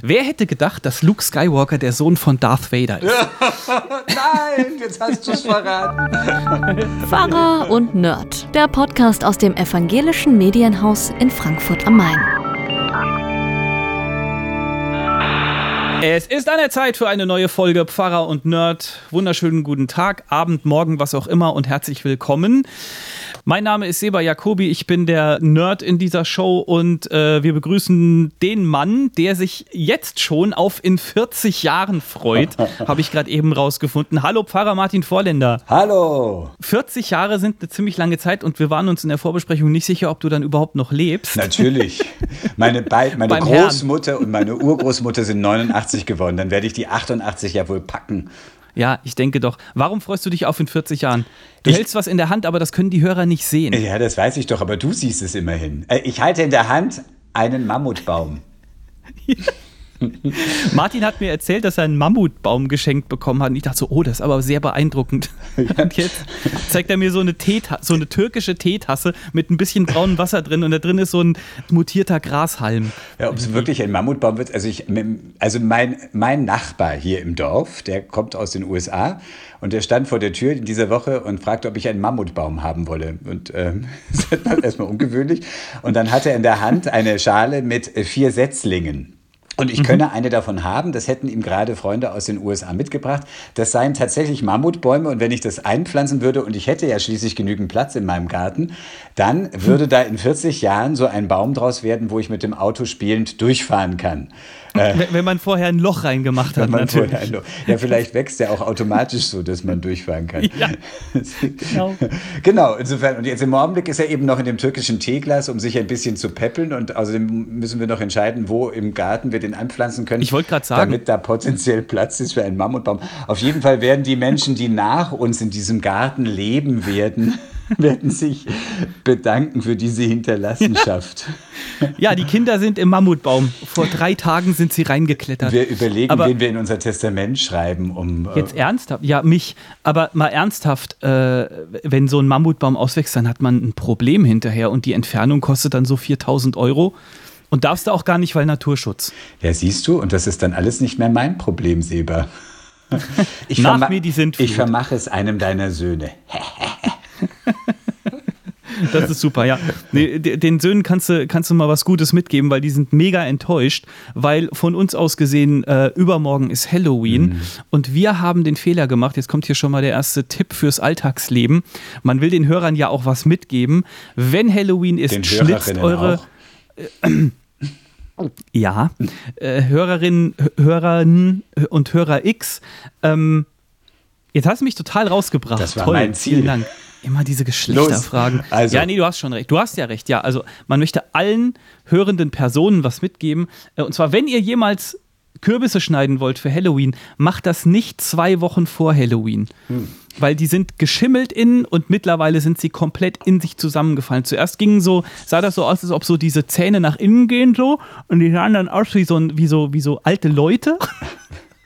Wer hätte gedacht, dass Luke Skywalker der Sohn von Darth Vader ist? Nein, jetzt hast du es verraten. Pfarrer und Nerd, der Podcast aus dem evangelischen Medienhaus in Frankfurt am Main. Es ist an der Zeit für eine neue Folge Pfarrer und Nerd. Wunderschönen guten Tag, Abend, Morgen, was auch immer und herzlich willkommen. Mein Name ist Seba Jacobi, ich bin der Nerd in dieser Show und äh, wir begrüßen den Mann, der sich jetzt schon auf in 40 Jahren freut, habe ich gerade eben rausgefunden. Hallo Pfarrer Martin Vorländer. Hallo. 40 Jahre sind eine ziemlich lange Zeit und wir waren uns in der Vorbesprechung nicht sicher, ob du dann überhaupt noch lebst. Natürlich. Meine, Be meine Großmutter Herrn. und meine Urgroßmutter sind 89 geworden. Dann werde ich die 88 ja wohl packen. Ja, ich denke doch. Warum freust du dich auf in 40 Jahren? Du ich, hältst was in der Hand, aber das können die Hörer nicht sehen. Ja, das weiß ich doch, aber du siehst es immerhin. Äh, ich halte in der Hand einen Mammutbaum. Martin hat mir erzählt, dass er einen Mammutbaum geschenkt bekommen hat. Und ich dachte so, oh, das ist aber sehr beeindruckend. Und jetzt zeigt er mir so eine, Teeta so eine türkische Teetasse mit ein bisschen braunem Wasser drin und da drin ist so ein mutierter Grashalm. Ja, ob es wirklich ein Mammutbaum wird. Also, ich, also mein, mein Nachbar hier im Dorf, der kommt aus den USA und der stand vor der Tür in dieser Woche und fragte, ob ich einen Mammutbaum haben wolle. Und ähm, das war erstmal ungewöhnlich. Und dann hatte er in der Hand eine Schale mit vier Setzlingen. Und ich mhm. könne eine davon haben, das hätten ihm gerade Freunde aus den USA mitgebracht. Das seien tatsächlich Mammutbäume und wenn ich das einpflanzen würde und ich hätte ja schließlich genügend Platz in meinem Garten, dann würde da in 40 Jahren so ein Baum draus werden, wo ich mit dem Auto spielend durchfahren kann. Äh, wenn man vorher ein Loch reingemacht hat, natürlich. Ja, vielleicht wächst der auch automatisch so, dass man durchfahren kann. Ja, genau. genau, insofern. Und jetzt im Augenblick ist er eben noch in dem türkischen Teeglas, um sich ein bisschen zu peppeln. Und außerdem müssen wir noch entscheiden, wo im Garten wir den anpflanzen können. Ich wollte gerade sagen. Damit da potenziell Platz ist für einen Mammutbaum. Auf jeden Fall werden die Menschen, die nach uns in diesem Garten leben werden, werden sich bedanken für diese Hinterlassenschaft. Ja, die Kinder sind im Mammutbaum. Vor drei Tagen sind sie reingeklettert. Wir überlegen, Aber wen wir in unser Testament schreiben, um. Äh, jetzt ernsthaft? Ja, mich. Aber mal ernsthaft, äh, wenn so ein Mammutbaum auswächst, dann hat man ein Problem hinterher und die Entfernung kostet dann so 4000 Euro. Und darfst du auch gar nicht, weil Naturschutz. Ja, siehst du, und das ist dann alles nicht mehr mein Problem, Seba. Ich, Nach mir die sind ich vermache es einem deiner Söhne. Das ist super, ja. Nee, den Söhnen kannst du, kannst du mal was Gutes mitgeben, weil die sind mega enttäuscht, weil von uns aus gesehen, äh, übermorgen ist Halloween mhm. und wir haben den Fehler gemacht. Jetzt kommt hier schon mal der erste Tipp fürs Alltagsleben. Man will den Hörern ja auch was mitgeben. Wenn Halloween ist, den schlitzt eure. Ja, äh, Hörerinnen, Hörerinnen und Hörer X. Ähm, jetzt hast du mich total rausgebracht. Das war Toll, mein Ziel. Vielen Dank. Immer diese Geschlechterfragen. Also. Ja, nee, du hast schon recht. Du hast ja recht. Ja, also man möchte allen hörenden Personen was mitgeben. Äh, und zwar, wenn ihr jemals Kürbisse schneiden wollt für Halloween, macht das nicht zwei Wochen vor Halloween. Hm. Weil die sind geschimmelt innen und mittlerweile sind sie komplett in sich zusammengefallen. Zuerst gingen so, sah das so aus, als ob so diese Zähne nach innen gehen so und die sahen dann aus wie so, wie so, wie so alte Leute.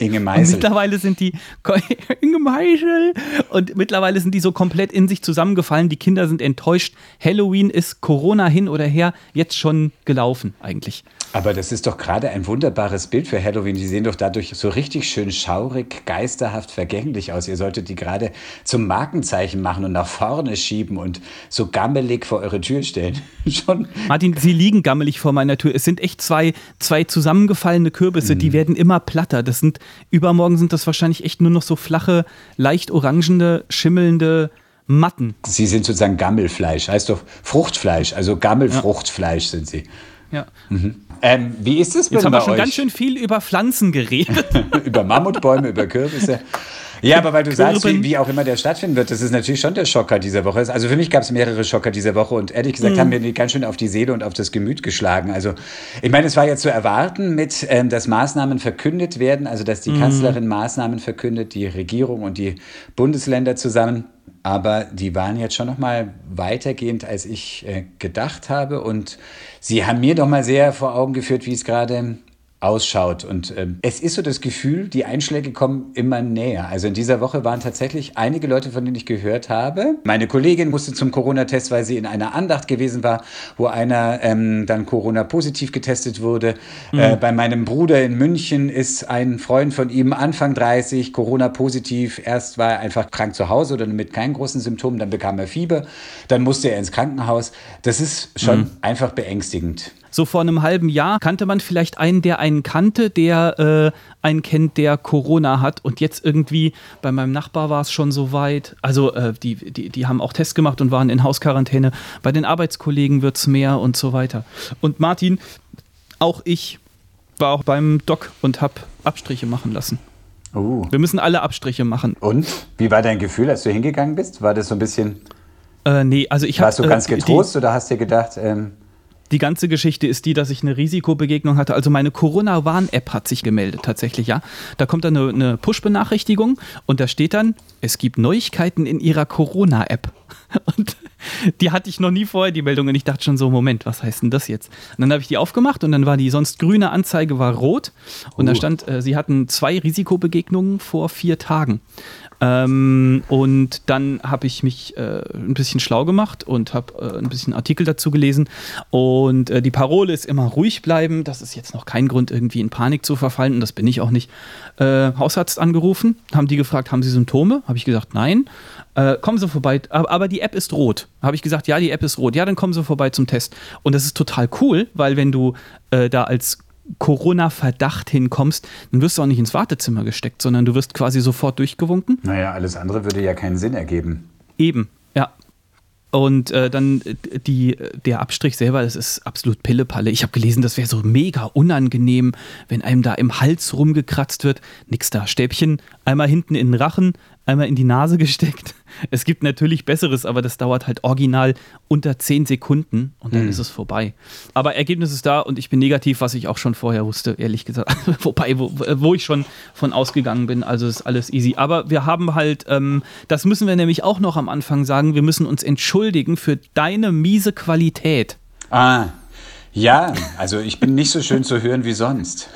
Inge Meisel. Und mittlerweile sind die Inge Meisel und mittlerweile sind die so komplett in sich zusammengefallen. Die Kinder sind enttäuscht. Halloween ist Corona hin oder her jetzt schon gelaufen eigentlich. Aber das ist doch gerade ein wunderbares Bild für Halloween. Die sehen doch dadurch so richtig schön schaurig, geisterhaft, vergänglich aus. Ihr solltet die gerade zum Markenzeichen machen und nach vorne schieben und so gammelig vor eure Tür stellen. Schon. Martin, sie liegen gammelig vor meiner Tür. Es sind echt zwei, zwei zusammengefallene Kürbisse, mhm. die werden immer platter. Das sind, übermorgen sind das wahrscheinlich echt nur noch so flache, leicht orangene, schimmelnde Matten. Sie sind sozusagen Gammelfleisch, heißt doch Fruchtfleisch, also Gammelfruchtfleisch ja. sind sie. Ja. Mhm. Ähm, wie ist es Jetzt haben wir schon euch? ganz schön viel über Pflanzen geredet. über Mammutbäume, über Kürbisse. Ja, aber weil du Kürben. sagst, wie, wie, auch immer der stattfinden wird, das ist natürlich schon der Schocker dieser Woche. Also für mich gab es mehrere Schocker dieser Woche und ehrlich gesagt mhm. haben mir die ganz schön auf die Seele und auf das Gemüt geschlagen. Also ich meine, es war ja zu erwarten, mit, ähm, dass Maßnahmen verkündet werden, also dass die mhm. Kanzlerin Maßnahmen verkündet, die Regierung und die Bundesländer zusammen aber die waren jetzt schon noch mal weitergehend, als ich äh, gedacht habe. Und sie haben mir doch mal sehr vor Augen geführt, wie es gerade ausschaut. Und ähm, es ist so das Gefühl, die Einschläge kommen immer näher. Also in dieser Woche waren tatsächlich einige Leute, von denen ich gehört habe. Meine Kollegin musste zum Corona-Test, weil sie in einer Andacht gewesen war, wo einer ähm, dann Corona-positiv getestet wurde. Mhm. Äh, bei meinem Bruder in München ist ein Freund von ihm Anfang 30 Corona-positiv. Erst war er einfach krank zu Hause oder mit keinen großen Symptomen, dann bekam er Fieber, dann musste er ins Krankenhaus. Das ist schon mhm. einfach beängstigend so vor einem halben Jahr kannte man vielleicht einen, der einen kannte, der äh, einen kennt, der Corona hat. Und jetzt irgendwie bei meinem Nachbar war es schon so weit. Also äh, die, die, die haben auch Tests gemacht und waren in Hausquarantäne. Bei den Arbeitskollegen wird es mehr und so weiter. Und Martin, auch ich war auch beim Doc und habe Abstriche machen lassen. Uh. Wir müssen alle Abstriche machen. Und? Wie war dein Gefühl, als du hingegangen bist? War das so ein bisschen. Äh, nee, also ich habe. Warst du ganz äh, getrost die, oder hast dir gedacht, ähm, die ganze Geschichte ist die, dass ich eine Risikobegegnung hatte. Also meine Corona-Warn-App hat sich gemeldet, tatsächlich, ja. Da kommt dann eine, eine Push-Benachrichtigung und da steht dann, es gibt Neuigkeiten in ihrer Corona-App. Und die hatte ich noch nie vorher, die Meldung. Und ich dachte schon so, Moment, was heißt denn das jetzt? Und dann habe ich die aufgemacht und dann war die sonst grüne Anzeige war rot. Und uh. da stand, äh, sie hatten zwei Risikobegegnungen vor vier Tagen. Ähm, und dann habe ich mich äh, ein bisschen schlau gemacht und habe äh, ein bisschen Artikel dazu gelesen. Und äh, die Parole ist immer ruhig bleiben. Das ist jetzt noch kein Grund, irgendwie in Panik zu verfallen. Und das bin ich auch nicht. Äh, Hausarzt angerufen, haben die gefragt, haben Sie Symptome? Habe ich gesagt, nein. Äh, kommen Sie vorbei, aber, die App ist rot. Habe ich gesagt, ja, die App ist rot. Ja, dann kommen Sie vorbei zum Test. Und das ist total cool, weil wenn du äh, da als Corona-Verdacht hinkommst, dann wirst du auch nicht ins Wartezimmer gesteckt, sondern du wirst quasi sofort durchgewunken. Naja, alles andere würde ja keinen Sinn ergeben. Eben, ja. Und äh, dann äh, die, der Abstrich selber, das ist absolut Pillepalle. Ich habe gelesen, das wäre so mega unangenehm, wenn einem da im Hals rumgekratzt wird. Nix da. Stäbchen einmal hinten in den Rachen, einmal in die Nase gesteckt. Es gibt natürlich Besseres, aber das dauert halt original unter 10 Sekunden und dann mhm. ist es vorbei. Aber Ergebnis ist da und ich bin negativ, was ich auch schon vorher wusste, ehrlich gesagt. Wobei, wo, wo, ich schon von ausgegangen bin, also ist alles easy. Aber wir haben halt, ähm, das müssen wir nämlich auch noch am Anfang sagen, wir müssen uns entschuldigen für deine miese Qualität. Ah, ja, also ich bin nicht so schön zu hören wie sonst.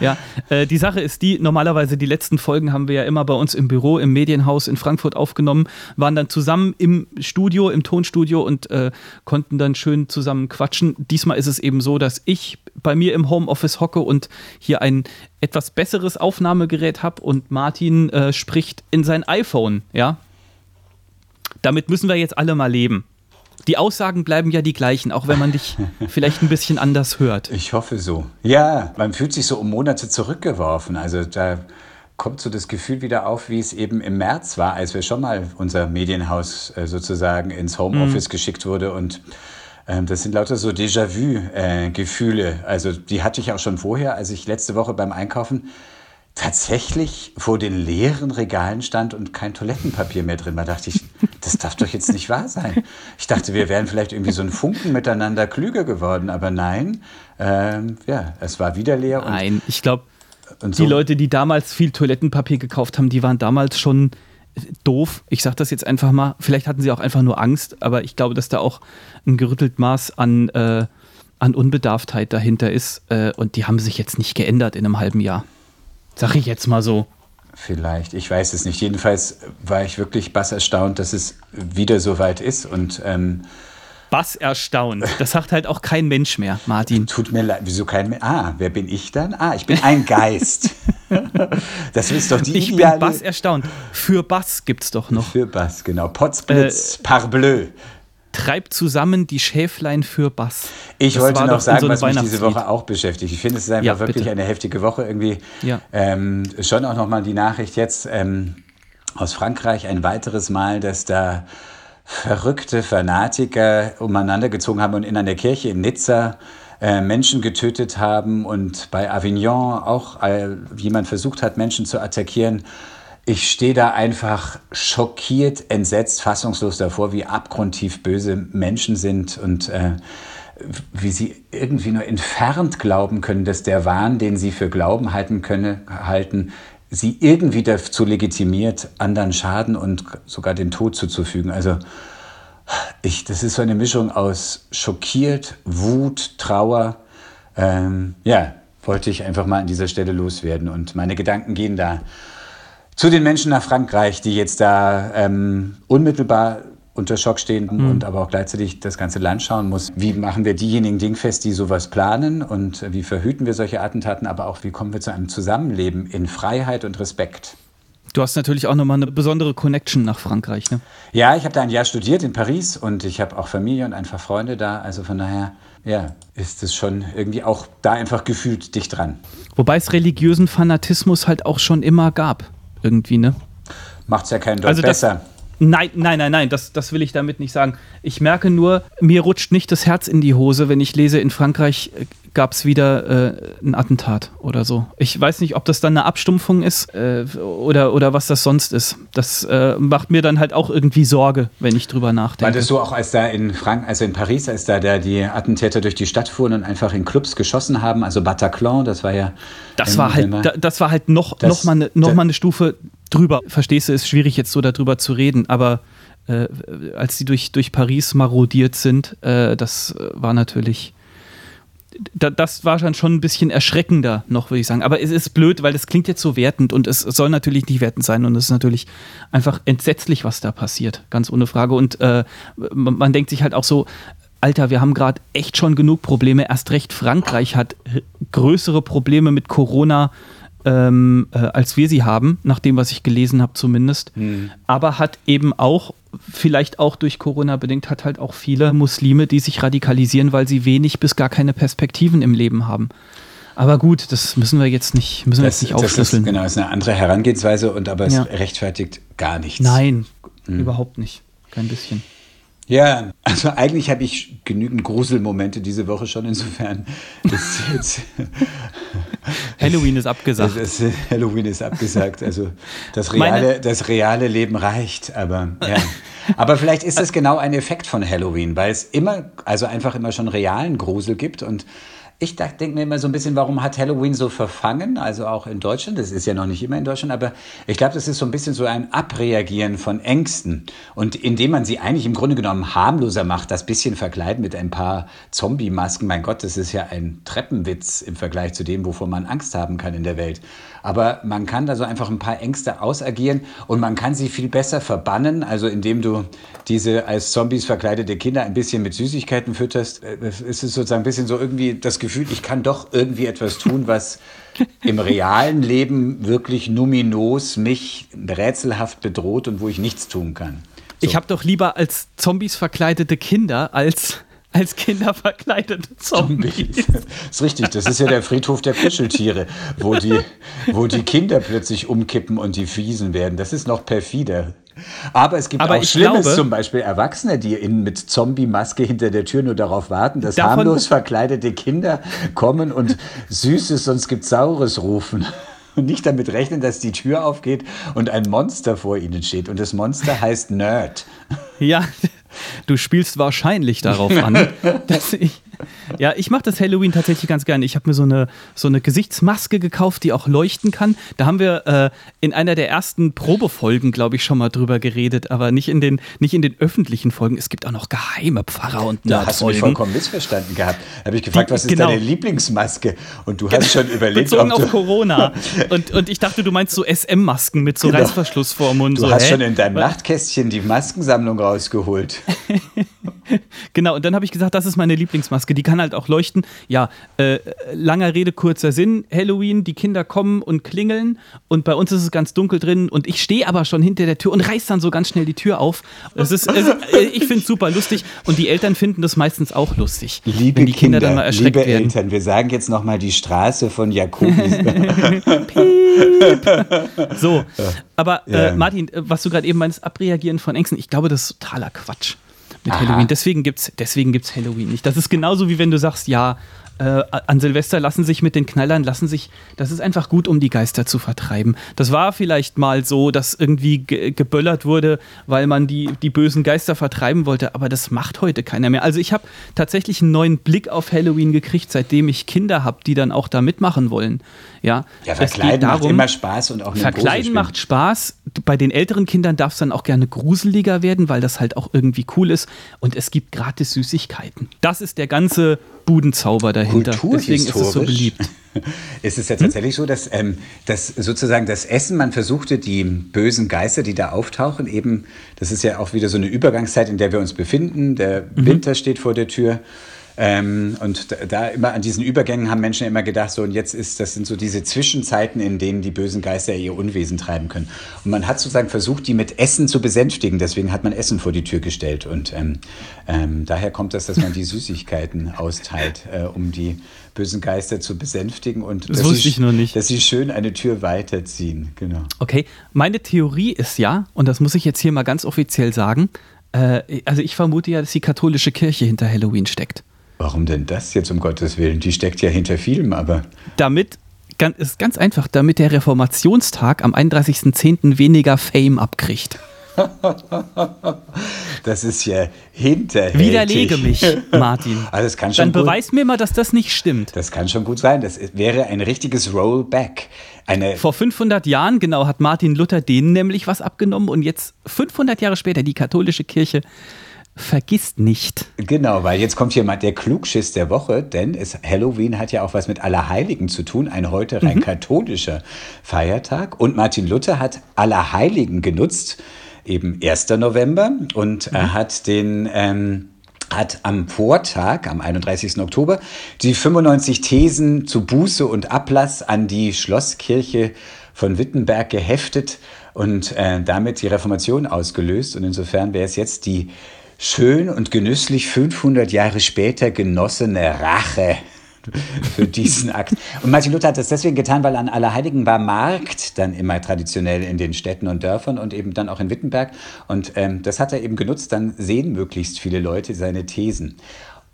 ja, äh, die Sache ist die, normalerweise die letzten Folgen haben wir ja immer bei uns im Büro, im Medienhaus in Frankfurt aufgenommen, waren dann zusammen im Studio, im Tonstudio und äh, konnten dann schön zusammen quatschen. Diesmal ist es eben so, dass ich bei mir im Homeoffice hocke und hier ein etwas besseres Aufnahmegerät habe und Martin äh, spricht in sein iPhone, ja. Damit müssen wir jetzt alle mal leben die Aussagen bleiben ja die gleichen, auch wenn man dich vielleicht ein bisschen anders hört. Ich hoffe so. Ja, man fühlt sich so um Monate zurückgeworfen. Also da kommt so das Gefühl wieder auf, wie es eben im März war, als wir schon mal unser Medienhaus äh, sozusagen ins Homeoffice mhm. geschickt wurde und ähm, das sind lauter so Déjà-vu-Gefühle. Äh, also die hatte ich auch schon vorher, als ich letzte Woche beim Einkaufen tatsächlich vor den leeren Regalen stand und kein Toilettenpapier mehr drin war, dachte ich, das darf doch jetzt nicht wahr sein. Ich dachte, wir wären vielleicht irgendwie so ein Funken miteinander klüger geworden, aber nein, ähm, ja, es war wieder leer. nein, ich glaube, so die Leute, die damals viel Toilettenpapier gekauft haben, die waren damals schon doof. Ich sage das jetzt einfach mal. Vielleicht hatten sie auch einfach nur Angst, aber ich glaube, dass da auch ein gerüttelt Maß an, äh, an Unbedarftheit dahinter ist. Äh, und die haben sich jetzt nicht geändert in einem halben Jahr. Sag ich jetzt mal so. Vielleicht, ich weiß es nicht. Jedenfalls war ich wirklich bass erstaunt, dass es wieder so weit ist und ähm, Bass erstaunt. Das sagt halt auch kein Mensch mehr, Martin. Tut mir leid, wieso kein Mensch? Ah, wer bin ich dann? Ah, ich bin ein Geist. das ist doch die Ich ideale... bin Bass erstaunt. Für Bass gibt's doch noch. Für Bass, genau. Potzblitz, äh, Parbleu treibt zusammen die Schäflein für Bass. Ich das wollte noch sagen, so was mich diese Woche auch beschäftigt. Ich finde, es ist einfach ja, wirklich eine heftige Woche irgendwie. Ja. Ähm, schon auch nochmal die Nachricht jetzt ähm, aus Frankreich ein weiteres Mal, dass da verrückte Fanatiker umeinander gezogen haben und in einer Kirche in Nizza äh, Menschen getötet haben und bei Avignon auch äh, jemand versucht hat, Menschen zu attackieren ich stehe da einfach schockiert, entsetzt, fassungslos davor, wie abgrundtief böse Menschen sind und äh, wie sie irgendwie nur entfernt glauben können, dass der Wahn, den sie für Glauben halten können, halten, sie irgendwie dazu legitimiert, anderen Schaden und sogar den Tod zuzufügen. Also ich, das ist so eine Mischung aus schockiert, Wut, Trauer. Ähm, ja, wollte ich einfach mal an dieser Stelle loswerden. Und meine Gedanken gehen da zu den Menschen nach Frankreich, die jetzt da ähm, unmittelbar unter Schock stehen mhm. und aber auch gleichzeitig das ganze Land schauen muss. Wie machen wir diejenigen dingfest, die sowas planen und wie verhüten wir solche Attentaten, aber auch wie kommen wir zu einem Zusammenleben in Freiheit und Respekt? Du hast natürlich auch nochmal eine besondere Connection nach Frankreich, ne? Ja, ich habe da ein Jahr studiert in Paris und ich habe auch Familie und einfach Freunde da. Also von daher, ja, ist es schon irgendwie auch da einfach gefühlt dicht dran. Wobei es religiösen Fanatismus halt auch schon immer gab, irgendwie, ne? Macht es ja keinen Deut also besser. Nein, nein, nein, nein, das, das will ich damit nicht sagen. Ich merke nur, mir rutscht nicht das Herz in die Hose, wenn ich lese, in Frankreich äh, gab es wieder äh, ein Attentat oder so. Ich weiß nicht, ob das dann eine Abstumpfung ist äh, oder, oder was das sonst ist. Das äh, macht mir dann halt auch irgendwie Sorge, wenn ich drüber nachdenke. War das so auch, als da in Frank also in Paris, als da der, die Attentäter durch die Stadt fuhren und einfach in Clubs geschossen haben, also Bataclan, das war ja. Das war halt, das war halt noch, das, noch, mal eine, noch mal eine Stufe drüber. Verstehst du, ist schwierig jetzt so darüber zu reden, aber äh, als sie durch, durch Paris marodiert sind, äh, das war natürlich. Da, das war dann schon ein bisschen erschreckender noch, würde ich sagen. Aber es ist blöd, weil es klingt jetzt so wertend und es soll natürlich nicht wertend sein und es ist natürlich einfach entsetzlich, was da passiert, ganz ohne Frage. Und äh, man, man denkt sich halt auch so, Alter, wir haben gerade echt schon genug Probleme. Erst recht Frankreich hat größere Probleme mit Corona ähm, äh, als wir sie haben, nach dem, was ich gelesen habe zumindest. Mhm. Aber hat eben auch, vielleicht auch durch Corona bedingt, hat halt auch viele Muslime, die sich radikalisieren, weil sie wenig bis gar keine Perspektiven im Leben haben. Aber gut, das müssen wir jetzt nicht, müssen das, wir jetzt nicht aufschlüsseln. Das ist, genau, ist eine andere Herangehensweise und aber es ja. rechtfertigt gar nichts. Nein, mhm. überhaupt nicht. Kein bisschen. Ja, also eigentlich habe ich genügend Gruselmomente diese Woche schon. Insofern ist jetzt Halloween ist abgesagt. Das, Halloween ist abgesagt. Also das reale, das reale Leben reicht, aber ja. Aber vielleicht ist das genau ein Effekt von Halloween, weil es immer, also einfach immer schon realen Grusel gibt und ich denke mir immer so ein bisschen, warum hat Halloween so verfangen? Also auch in Deutschland, das ist ja noch nicht immer in Deutschland, aber ich glaube, das ist so ein bisschen so ein Abreagieren von Ängsten. Und indem man sie eigentlich im Grunde genommen harmloser macht, das bisschen verkleiden mit ein paar Zombie-Masken, mein Gott, das ist ja ein Treppenwitz im Vergleich zu dem, wovor man Angst haben kann in der Welt. Aber man kann da so einfach ein paar Ängste ausagieren und man kann sie viel besser verbannen, also indem du diese als Zombies verkleidete Kinder ein bisschen mit Süßigkeiten fütterst. Äh, es ist sozusagen ein bisschen so irgendwie das Gefühl, Gefühl, ich kann doch irgendwie etwas tun, was im realen Leben wirklich numinos mich rätselhaft bedroht und wo ich nichts tun kann. So. Ich habe doch lieber als Zombies verkleidete Kinder als als Kinder verkleidete Zombies. Das ist richtig, das ist ja der Friedhof der Kuscheltiere, wo die, wo die Kinder plötzlich umkippen und die Fiesen werden. Das ist noch perfider. Aber es gibt Aber auch Schlimmes, glaube, zum Beispiel Erwachsene, die in, mit Zombie-Maske hinter der Tür nur darauf warten, dass harmlos verkleidete Kinder kommen und Süßes, sonst gibt Saures rufen. Und nicht damit rechnen, dass die Tür aufgeht und ein Monster vor ihnen steht. Und das Monster heißt Nerd. Ja, du spielst wahrscheinlich darauf an, dass ich ja, ich mache das Halloween tatsächlich ganz gerne. Ich habe mir so eine, so eine Gesichtsmaske gekauft, die auch leuchten kann. Da haben wir äh, in einer der ersten Probefolgen, glaube ich, schon mal drüber geredet, aber nicht in, den, nicht in den öffentlichen Folgen. Es gibt auch noch geheime Pfarrer und Da hast du mich vollkommen missverstanden gehabt. Da habe ich gefragt, die, was ist genau. deine Lieblingsmaske? Und du hast schon überlegt, Bezogen ob du auf Corona. Und, und ich dachte, du meinst so SM-Masken mit so genau. Reißverschlussform und du so. Du hast hä? schon in deinem Nachtkästchen die Maskensammlung rausgeholt. genau, und dann habe ich gesagt, das ist meine Lieblingsmaske. Die kann halt auch leuchten. Ja, äh, langer Rede, kurzer Sinn. Halloween, die Kinder kommen und klingeln und bei uns ist es ganz dunkel drin und ich stehe aber schon hinter der Tür und reiß dann so ganz schnell die Tür auf. Das ist, es, äh, ich finde es super lustig und die Eltern finden das meistens auch lustig. Liebe wenn die Kinder, Kinder dann mal erschreckt liebe werden. Eltern, wir sagen jetzt nochmal die Straße von Jakobis. so, aber äh, ja. Martin, äh, was du gerade eben meinst, abreagieren von Ängsten, ich glaube, das ist totaler Quatsch mit Aha. Halloween. Deswegen gibt es deswegen gibt's Halloween nicht. Das ist genauso wie wenn du sagst, ja, äh, an Silvester lassen sich mit den Knallern, lassen sich, das ist einfach gut, um die Geister zu vertreiben. Das war vielleicht mal so, dass irgendwie ge geböllert wurde, weil man die, die bösen Geister vertreiben wollte, aber das macht heute keiner mehr. Also ich habe tatsächlich einen neuen Blick auf Halloween gekriegt, seitdem ich Kinder habe, die dann auch da mitmachen wollen. Ja, ja verkleiden darum, macht immer Spaß und auch Verkleiden macht Spaß. Bei den älteren Kindern darf es dann auch gerne gruseliger werden, weil das halt auch irgendwie cool ist. Und es gibt gratis Süßigkeiten. Das ist der ganze Budenzauber dahinter. Deswegen ist es so beliebt. ist es ja tatsächlich so, dass, ähm, dass sozusagen das Essen, man versuchte die bösen Geister, die da auftauchen, eben, das ist ja auch wieder so eine Übergangszeit, in der wir uns befinden. Der mhm. Winter steht vor der Tür. Ähm, und da immer an diesen Übergängen haben Menschen immer gedacht, so und jetzt ist, das sind so diese Zwischenzeiten, in denen die bösen Geister ihr Unwesen treiben können. Und man hat sozusagen versucht, die mit Essen zu besänftigen. Deswegen hat man Essen vor die Tür gestellt. Und ähm, ähm, daher kommt das, dass man die Süßigkeiten austeilt, äh, um die bösen Geister zu besänftigen und das wusste sie, ich noch nicht. dass sie schön eine Tür weiterziehen. Genau. Okay, meine Theorie ist ja, und das muss ich jetzt hier mal ganz offiziell sagen, äh, also ich vermute ja, dass die katholische Kirche hinter Halloween steckt. Warum denn das jetzt um Gottes Willen? Die steckt ja hinter vielem, aber. Damit ist ganz einfach, damit der Reformationstag am 31.10. weniger Fame abkriegt. das ist ja hinterhältig. Widerlege mich, Martin. Also das kann schon Dann beweis mir mal, dass das nicht stimmt. Das kann schon gut sein. Das wäre ein richtiges Rollback. Eine Vor 500 Jahren, genau, hat Martin Luther denen nämlich was abgenommen und jetzt 500 Jahre später die katholische Kirche vergisst nicht. Genau, weil jetzt kommt hier mal der Klugschiss der Woche, denn es, Halloween hat ja auch was mit Allerheiligen zu tun, ein heute rein mhm. katholischer Feiertag. Und Martin Luther hat Allerheiligen genutzt, eben 1. November, und mhm. er hat den... Ähm, hat am Vortag, am 31. Oktober, die 95 Thesen zu Buße und Ablass an die Schlosskirche von Wittenberg geheftet und äh, damit die Reformation ausgelöst. Und insofern wäre es jetzt die schön und genüsslich 500 Jahre später genossene Rache für diesen Akt. Und Martin Luther hat das deswegen getan, weil an Allerheiligen war Markt dann immer traditionell in den Städten und Dörfern und eben dann auch in Wittenberg. Und ähm, das hat er eben genutzt, dann sehen möglichst viele Leute seine Thesen.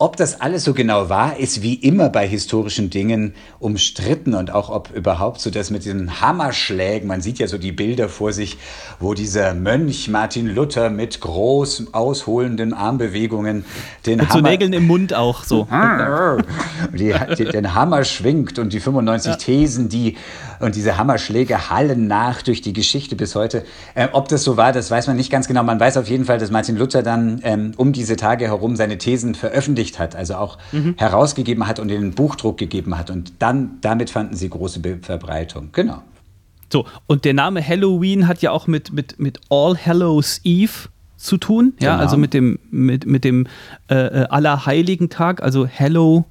Ob das alles so genau war, ist wie immer bei historischen Dingen umstritten und auch ob überhaupt so das mit diesen Hammerschlägen, man sieht ja so die Bilder vor sich, wo dieser Mönch Martin Luther mit groß ausholenden Armbewegungen den mit Hammer... so Nägeln im Mund auch so. die, die, den Hammer schwingt und die 95 ja. Thesen, die und diese Hammerschläge hallen nach durch die Geschichte bis heute. Ähm, ob das so war, das weiß man nicht ganz genau. Man weiß auf jeden Fall, dass Martin Luther dann ähm, um diese Tage herum seine Thesen veröffentlicht hat, also auch mhm. herausgegeben hat und in den Buchdruck gegeben hat. Und dann damit fanden sie große Verbreitung. Genau. So, und der Name Halloween hat ja auch mit, mit, mit All Hallows Eve zu tun, ja, genau. also mit dem, mit, mit dem äh, äh Allerheiligen Tag, also Hello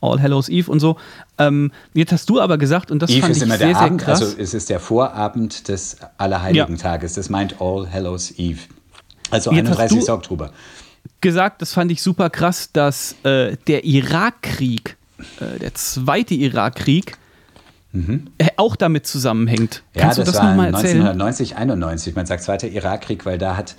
All Hallows Eve und so. Ähm, jetzt hast du aber gesagt, und das Eve fand ist ich immer sehr, der Abend, also es ist der Vorabend des Allerheiligen ja. Tages. Das meint All Hallows Eve. Also 31. Oktober. Gesagt, das fand ich super krass, dass äh, der Irakkrieg, äh, der zweite Irakkrieg, mhm. Auch damit zusammenhängt. Ja, Kannst das, du das war 1990, 91. Man sagt zweiter Irakkrieg, weil da hat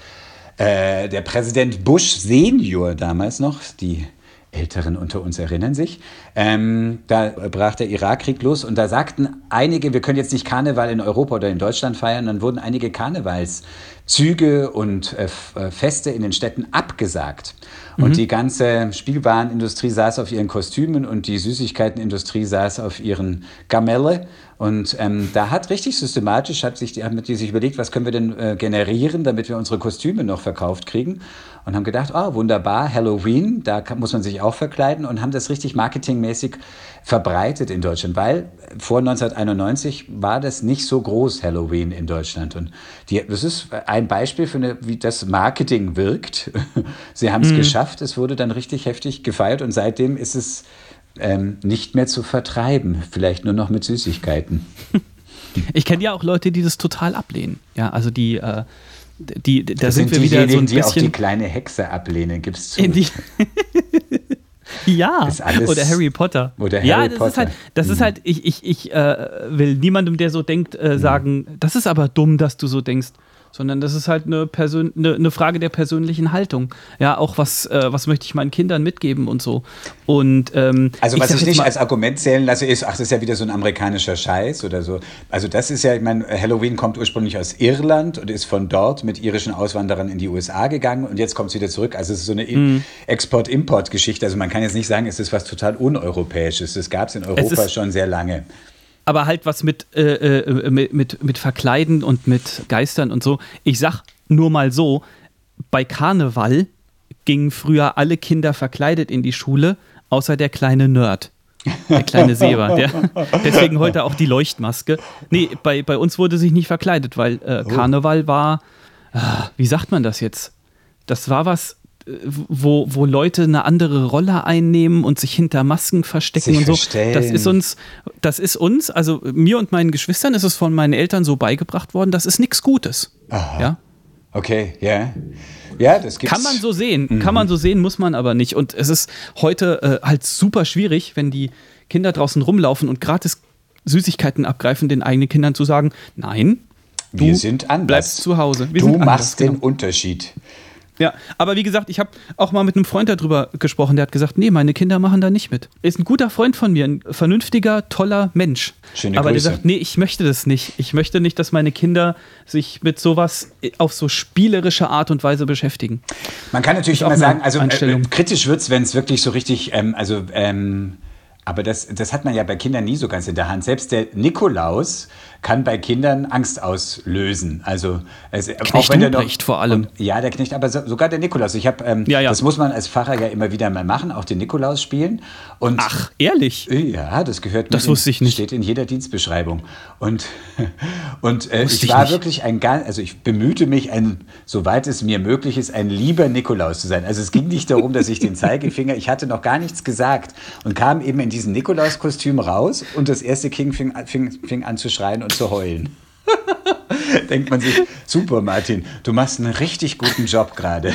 äh, der Präsident Bush Senior damals noch die Älteren unter uns erinnern sich. Ähm, da brach der Irakkrieg los und da sagten einige, wir können jetzt nicht Karneval in Europa oder in Deutschland feiern. Dann wurden einige Karnevalszüge und äh, äh, Feste in den Städten abgesagt. Und mhm. die ganze Spielwarenindustrie saß auf ihren Kostümen und die Süßigkeitenindustrie saß auf ihren Gamelle. Und ähm, da hat richtig systematisch, hat sich, haben die sich überlegt, was können wir denn äh, generieren, damit wir unsere Kostüme noch verkauft kriegen und haben gedacht, oh, wunderbar, Halloween, da kann, muss man sich auch verkleiden und haben das richtig marketingmäßig verbreitet in Deutschland, weil vor 1991 war das nicht so groß, Halloween in Deutschland. Und die, das ist ein Beispiel für eine, wie das Marketing wirkt. Sie haben es mhm. geschafft, es wurde dann richtig heftig gefeiert und seitdem ist es ähm, nicht mehr zu vertreiben, vielleicht nur noch mit Süßigkeiten. Ich kenne ja auch Leute, die das total ablehnen. Ja, also die äh, die, da das sind, sind wir wieder so ein die bisschen. auch die kleine Hexe ablehnen, gibt's zu. ja, oder Harry Potter. Oder Harry ja, das Potter. ist halt, das mhm. ist halt, ich, ich, ich äh, will niemandem, der so denkt, äh, mhm. sagen, das ist aber dumm, dass du so denkst sondern das ist halt eine, Persön eine, eine Frage der persönlichen Haltung. Ja, auch was, äh, was möchte ich meinen Kindern mitgeben und so. Und, ähm, also was ich, ich nicht als Argument zählen lasse, ist, ach, das ist ja wieder so ein amerikanischer Scheiß oder so. Also das ist ja, ich meine, Halloween kommt ursprünglich aus Irland und ist von dort mit irischen Auswanderern in die USA gegangen und jetzt kommt es wieder zurück. Also es ist so eine mm. Export-Import-Geschichte. Also man kann jetzt nicht sagen, es ist was total uneuropäisches. Das gab es in Europa schon sehr lange aber halt was mit, äh, äh, mit, mit, mit Verkleiden und mit Geistern und so. Ich sag nur mal so, bei Karneval gingen früher alle Kinder verkleidet in die Schule, außer der kleine Nerd. Der kleine Seber. Der, deswegen heute auch die Leuchtmaske. Nee, bei, bei uns wurde sich nicht verkleidet, weil äh, oh. Karneval war, äh, wie sagt man das jetzt? Das war was, wo, wo Leute eine andere Rolle einnehmen und sich hinter Masken verstecken sich und so. Verstellen. Das ist uns, das ist uns, also mir und meinen Geschwistern ist es von meinen Eltern so beigebracht worden, das ist nichts Gutes. Aha. Ja. Okay, ja. Yeah. Ja, das gibt's. Kann man so sehen, mhm. kann man so sehen, muss man aber nicht. Und es ist heute äh, halt super schwierig, wenn die Kinder draußen rumlaufen und gratis Süßigkeiten abgreifen, den eigenen Kindern zu sagen, nein, du wir sind anders. bleibst zu Hause. Wir du machst den genau. Unterschied. Ja, aber wie gesagt, ich habe auch mal mit einem Freund darüber gesprochen, der hat gesagt, nee, meine Kinder machen da nicht mit. Er ist ein guter Freund von mir, ein vernünftiger, toller Mensch. Schöne aber Grüße. der sagt, nee, ich möchte das nicht. Ich möchte nicht, dass meine Kinder sich mit sowas auf so spielerische Art und Weise beschäftigen. Man kann natürlich immer sagen, also äh, kritisch wird es, wenn es wirklich so richtig, ähm, also ähm, aber das, das hat man ja bei Kindern nie so ganz in der Hand. Selbst der Nikolaus kann bei Kindern Angst auslösen. Also es, auch wenn der noch, vor allem. Und, ja, der Knecht, aber so, sogar der Nikolaus. Ich habe, ähm, ja, ja. das muss man als Pfarrer ja immer wieder mal machen, auch den Nikolaus spielen. Und, Ach, ehrlich? Ja, das gehört. Das wusste ich nicht. Steht in jeder Dienstbeschreibung. Und und äh, ich war ich wirklich ein ganz, also ich bemühte mich, ein, soweit es mir möglich ist, ein lieber Nikolaus zu sein. Also es ging nicht darum, dass ich den Zeigefinger, ich hatte noch gar nichts gesagt und kam eben in diesem Nikolauskostüm raus und das erste Kind fing, fing, fing an zu schreien und zu heulen. Denkt man sich, super Martin, du machst einen richtig guten Job gerade.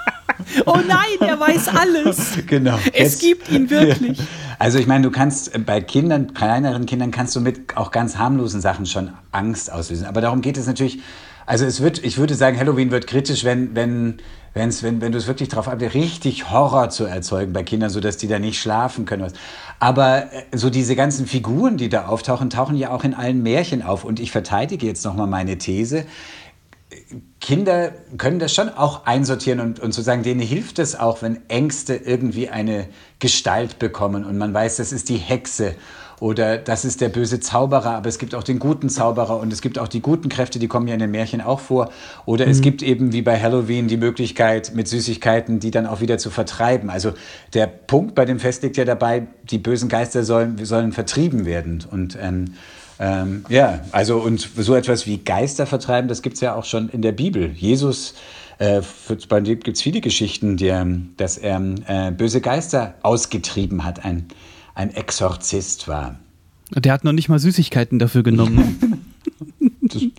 oh nein, er weiß alles. Genau. Es Jetzt, gibt ihn wirklich. Also ich meine, du kannst äh, bei Kindern, kleineren Kindern, kannst du mit auch ganz harmlosen Sachen schon Angst auslösen. Aber darum geht es natürlich, also es wird, ich würde sagen, Halloween wird kritisch, wenn, wenn wenn's, wenn, wenn du es wirklich darauf ablegst, richtig Horror zu erzeugen bei Kindern, sodass die da nicht schlafen können. Aber äh, so diese ganzen Figuren, die da auftauchen, tauchen ja auch in allen Märchen auf. Und ich verteidige jetzt nochmal meine These. Kinder können das schon auch einsortieren und, und sozusagen denen hilft es auch, wenn Ängste irgendwie eine Gestalt bekommen und man weiß, das ist die Hexe oder das ist der böse Zauberer, aber es gibt auch den guten Zauberer und es gibt auch die guten Kräfte, die kommen ja in den Märchen auch vor. Oder mhm. es gibt eben wie bei Halloween die Möglichkeit, mit Süßigkeiten die dann auch wieder zu vertreiben. Also der Punkt bei dem Fest liegt ja dabei, die bösen Geister sollen, sollen vertrieben werden. Und ähm, ähm, ja, also und so etwas wie Geister vertreiben, das gibt es ja auch schon in der Bibel. Jesus äh, bei dem gibt es viele Geschichten, die, dass er äh, böse Geister ausgetrieben hat. Ein, ein Exorzist war. Der hat noch nicht mal Süßigkeiten dafür genommen.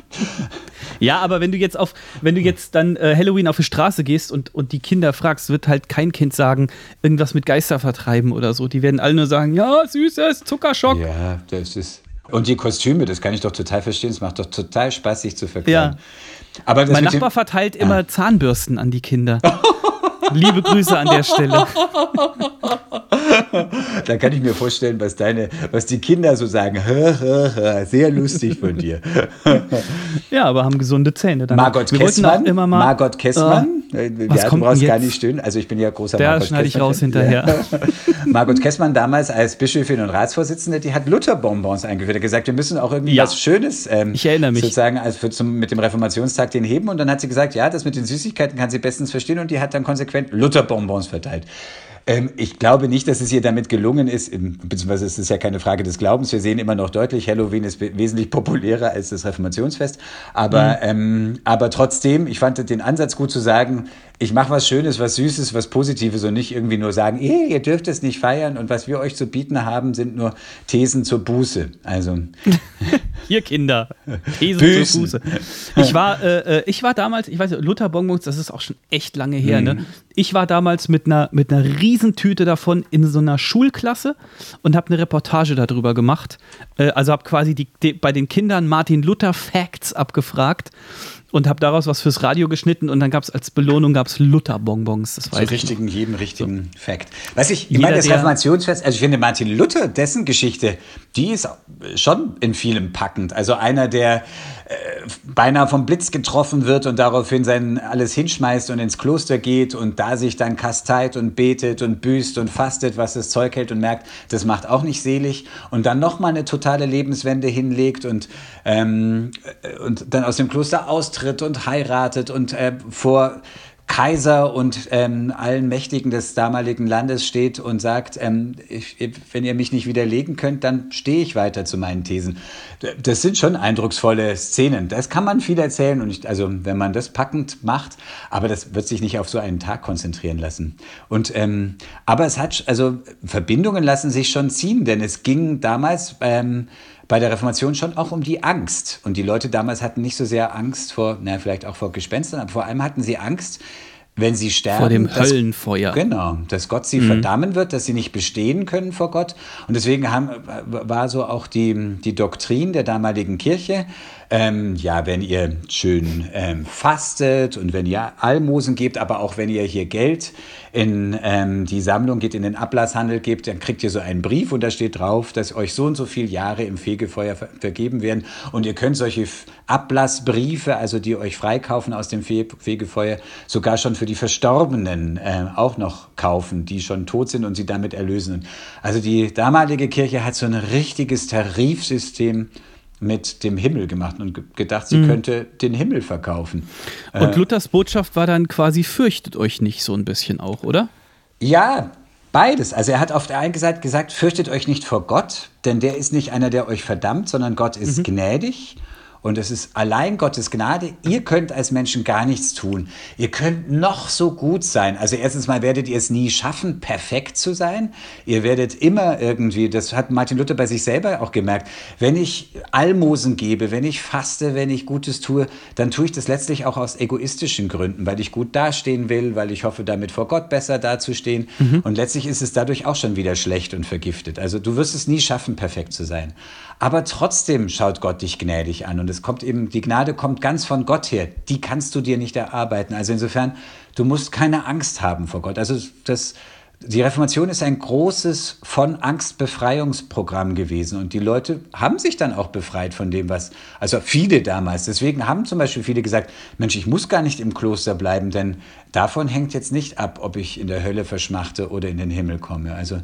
ja, aber wenn du jetzt auf, wenn du jetzt dann äh, Halloween auf die Straße gehst und, und die Kinder fragst, wird halt kein Kind sagen, irgendwas mit Geister vertreiben oder so. Die werden alle nur sagen, ja, süßes, Zuckerschock. Ja, das ist. Und die Kostüme, das kann ich doch total verstehen. Es macht doch total Spaß, sich zu verkleiden. Ja. Aber mein Nachbar verteilt immer ah. Zahnbürsten an die Kinder. Liebe Grüße an der Stelle. da kann ich mir vorstellen, was deine, was die Kinder so sagen. Sehr lustig von dir. ja, aber haben gesunde Zähne. Dann. Margot Kessmann. Immer mal, Margot Kessmann. Äh, was ja, kommt du brauchst gar nicht stöhnen. Also ich bin ja großer Der schneide ich raus hinterher. Margot Kessmann damals als Bischöfin und Ratsvorsitzende, die hat Lutherbonbons eingeführt. Er hat gesagt, wir müssen auch irgendwie ja. was Schönes ähm, ich erinnere mich. sozusagen als für zum, mit dem Reformationstag den heben. Und dann hat sie gesagt, ja, das mit den Süßigkeiten kann sie bestens verstehen. Und die hat dann konsequent Lutherbonbons verteilt. Ähm, ich glaube nicht, dass es ihr damit gelungen ist, beziehungsweise es ist ja keine Frage des Glaubens. Wir sehen immer noch deutlich, Halloween ist wesentlich populärer als das Reformationsfest. Aber, mhm. ähm, aber trotzdem, ich fand den Ansatz gut zu sagen, ich mache was Schönes, was Süßes, was Positives und nicht irgendwie nur sagen, eh, ihr dürft es nicht feiern und was wir euch zu bieten haben, sind nur Thesen zur Buße. Also. Hier, Kinder. Thesen Büßen. zur Buße. Ich war, äh, äh, ich war damals, ich weiß nicht, Luther Bonbons, das ist auch schon echt lange her, ne? mhm. ne? Ich war damals mit einer, mit einer Riesentüte davon in so einer Schulklasse und habe eine Reportage darüber gemacht. Äh, also habe quasi die, die, bei den Kindern Martin Luther Facts abgefragt und habe daraus was fürs Radio geschnitten und dann gab es als Belohnung gab's Luther-Bonbons. Das weiß richtigen, ich jedem richtigen so. Fact. Was ich, ich meine, das Reformationsfest, also ich finde Martin Luther, dessen Geschichte, die ist schon in vielem packend. Also einer, der beinahe vom Blitz getroffen wird und daraufhin sein alles hinschmeißt und ins Kloster geht und da sich dann kasteit und betet und büßt und fastet, was das Zeug hält und merkt, das macht auch nicht selig und dann nochmal eine totale Lebenswende hinlegt und, ähm, und dann aus dem Kloster austritt und heiratet und äh, vor Kaiser und ähm, allen Mächtigen des damaligen Landes steht und sagt, ähm, ich, wenn ihr mich nicht widerlegen könnt, dann stehe ich weiter zu meinen Thesen. Das sind schon eindrucksvolle Szenen. Das kann man viel erzählen und ich, also wenn man das packend macht, aber das wird sich nicht auf so einen Tag konzentrieren lassen. Und ähm, aber es hat also Verbindungen lassen sich schon ziehen, denn es ging damals ähm, bei der Reformation schon auch um die Angst. Und die Leute damals hatten nicht so sehr Angst vor, na, vielleicht auch vor Gespenstern, aber vor allem hatten sie Angst, wenn sie sterben. Vor dem dass, Höllenfeuer. Genau, dass Gott sie mhm. verdammen wird, dass sie nicht bestehen können vor Gott. Und deswegen haben, war so auch die, die Doktrin der damaligen Kirche, ähm, ja, wenn ihr schön ähm, fastet und wenn ihr Almosen gebt, aber auch wenn ihr hier Geld in ähm, die Sammlung geht, in den Ablasshandel gebt, dann kriegt ihr so einen Brief und da steht drauf, dass euch so und so viele Jahre im Fegefeuer ver vergeben werden und ihr könnt solche Ablassbriefe, also die euch freikaufen aus dem Fe Fegefeuer, sogar schon für die Verstorbenen äh, auch noch kaufen, die schon tot sind und sie damit erlösen. Also die damalige Kirche hat so ein richtiges Tarifsystem mit dem Himmel gemacht und gedacht, sie mhm. könnte den Himmel verkaufen. Und äh, Luthers Botschaft war dann quasi, fürchtet euch nicht so ein bisschen auch, oder? Ja, beides. Also er hat auf der einen Seite gesagt, fürchtet euch nicht vor Gott, denn der ist nicht einer, der euch verdammt, sondern Gott ist mhm. gnädig. Und es ist allein Gottes Gnade. Ihr könnt als Menschen gar nichts tun. Ihr könnt noch so gut sein. Also erstens mal werdet ihr es nie schaffen, perfekt zu sein. Ihr werdet immer irgendwie, das hat Martin Luther bei sich selber auch gemerkt, wenn ich Almosen gebe, wenn ich faste, wenn ich Gutes tue, dann tue ich das letztlich auch aus egoistischen Gründen, weil ich gut dastehen will, weil ich hoffe, damit vor Gott besser dazustehen. Mhm. Und letztlich ist es dadurch auch schon wieder schlecht und vergiftet. Also du wirst es nie schaffen, perfekt zu sein. Aber trotzdem schaut Gott dich gnädig an. Und es kommt eben, die Gnade kommt ganz von Gott her. Die kannst du dir nicht erarbeiten. Also insofern, du musst keine Angst haben vor Gott. Also das, die Reformation ist ein großes von Angst Befreiungsprogramm gewesen und die Leute haben sich dann auch befreit von dem, was, also viele damals. Deswegen haben zum Beispiel viele gesagt, Mensch, ich muss gar nicht im Kloster bleiben, denn davon hängt jetzt nicht ab, ob ich in der Hölle verschmachte oder in den Himmel komme. Also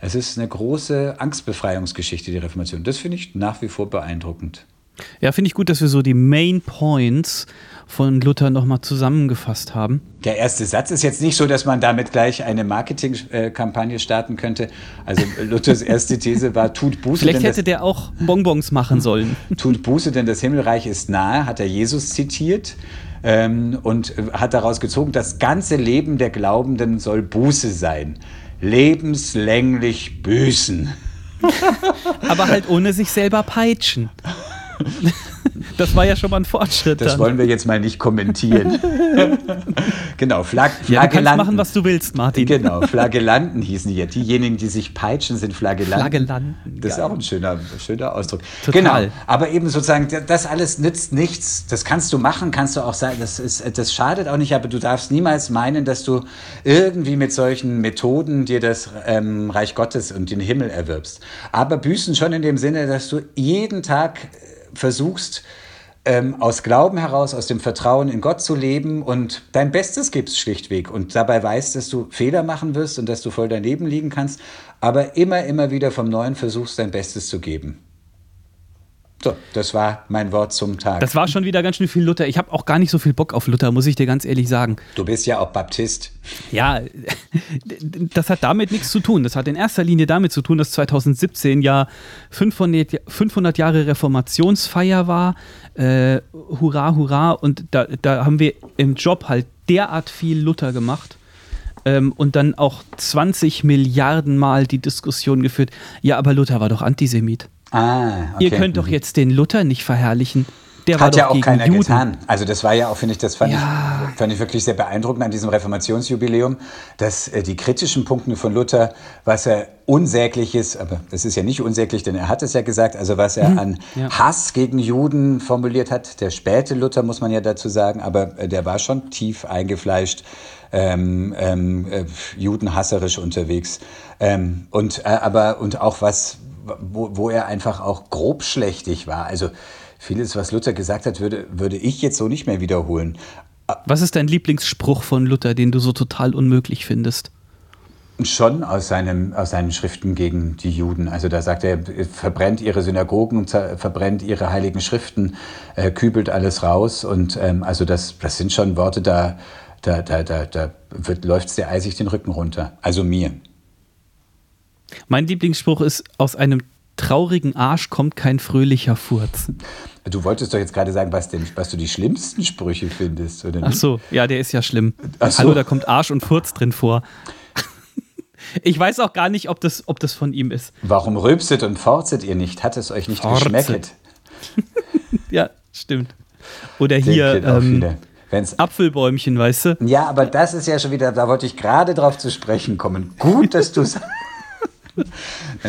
es ist eine große Angstbefreiungsgeschichte, die Reformation. Das finde ich nach wie vor beeindruckend. Ja, finde ich gut, dass wir so die Main Points von Luther nochmal zusammengefasst haben. Der erste Satz ist jetzt nicht so, dass man damit gleich eine Marketingkampagne starten könnte. Also Luthers erste These war, tut Buße. Vielleicht hätte der auch Bonbons machen sollen. Tut Buße, denn das Himmelreich ist nahe, hat er Jesus zitiert. Ähm, und hat daraus gezogen, das ganze Leben der Glaubenden soll Buße sein lebenslänglich büßen. Aber halt ohne sich selber peitschen. Das war ja schon mal ein Fortschritt. Das dann. wollen wir jetzt mal nicht kommentieren. genau, Flag Flagellanten. Ja, du kannst machen, was du willst, Martin. Genau, Flagellanten hießen die. Diejenigen, die sich peitschen, sind Flagellanten. Flagellanten. Das ist auch ein schöner, schöner Ausdruck. Total. Genau, aber eben sozusagen, das alles nützt nichts. Das kannst du machen, kannst du auch sagen, das, ist, das schadet auch nicht, aber du darfst niemals meinen, dass du irgendwie mit solchen Methoden dir das ähm, Reich Gottes und den Himmel erwirbst. Aber büßen schon in dem Sinne, dass du jeden Tag versuchst, ähm, aus Glauben heraus, aus dem Vertrauen in Gott zu leben und dein Bestes gibst schlichtweg und dabei weißt, dass du Fehler machen wirst und dass du voll dein Leben liegen kannst, aber immer, immer wieder vom Neuen versuchst, dein Bestes zu geben. So, das war mein Wort zum Tag. Das war schon wieder ganz schön viel Luther. Ich habe auch gar nicht so viel Bock auf Luther, muss ich dir ganz ehrlich sagen. Du bist ja auch Baptist. Ja, das hat damit nichts zu tun. Das hat in erster Linie damit zu tun, dass 2017 ja 500, 500 Jahre Reformationsfeier war. Äh, hurra, hurra. Und da, da haben wir im Job halt derart viel Luther gemacht ähm, und dann auch 20 Milliarden Mal die Diskussion geführt, ja, aber Luther war doch Antisemit. Ah, okay. Ihr könnt doch mhm. jetzt den Luther nicht verherrlichen. Der Hat ja auch keiner Juden. getan. Also das war ja auch, finde ich, das fand, ja. ich, fand ich wirklich sehr beeindruckend an diesem Reformationsjubiläum, dass äh, die kritischen Punkte von Luther, was er unsäglich ist, aber das ist ja nicht unsäglich, denn er hat es ja gesagt, also was er mhm. an ja. Hass gegen Juden formuliert hat, der späte Luther, muss man ja dazu sagen, aber äh, der war schon tief eingefleischt, ähm, ähm, äh, judenhasserisch unterwegs. Ähm, und, äh, aber, und auch was wo, wo er einfach auch grobschlächtig war. Also vieles, was Luther gesagt hat, würde, würde ich jetzt so nicht mehr wiederholen. Was ist dein Lieblingsspruch von Luther, den du so total unmöglich findest? Schon aus, seinem, aus seinen Schriften gegen die Juden. Also da sagt er, verbrennt ihre Synagogen, verbrennt ihre heiligen Schriften, äh, kübelt alles raus. Und ähm, also das, das sind schon Worte, da da, da, da, da läuft es dir eisig den Rücken runter. Also mir. Mein Lieblingsspruch ist, aus einem traurigen Arsch kommt kein fröhlicher Furz. Du wolltest doch jetzt gerade sagen, was, denn, was du die schlimmsten Sprüche findest, oder nicht? Ach so, ja, der ist ja schlimm. So. Hallo, da kommt Arsch und Furz drin vor. Ich weiß auch gar nicht, ob das, ob das von ihm ist. Warum rülpset und forzet ihr nicht? Hat es euch nicht forzet. geschmeckt? ja, stimmt. Oder hier ähm, Apfelbäumchen, weißt du? Ja, aber das ist ja schon wieder, da wollte ich gerade drauf zu sprechen kommen. Gut, dass du sagst.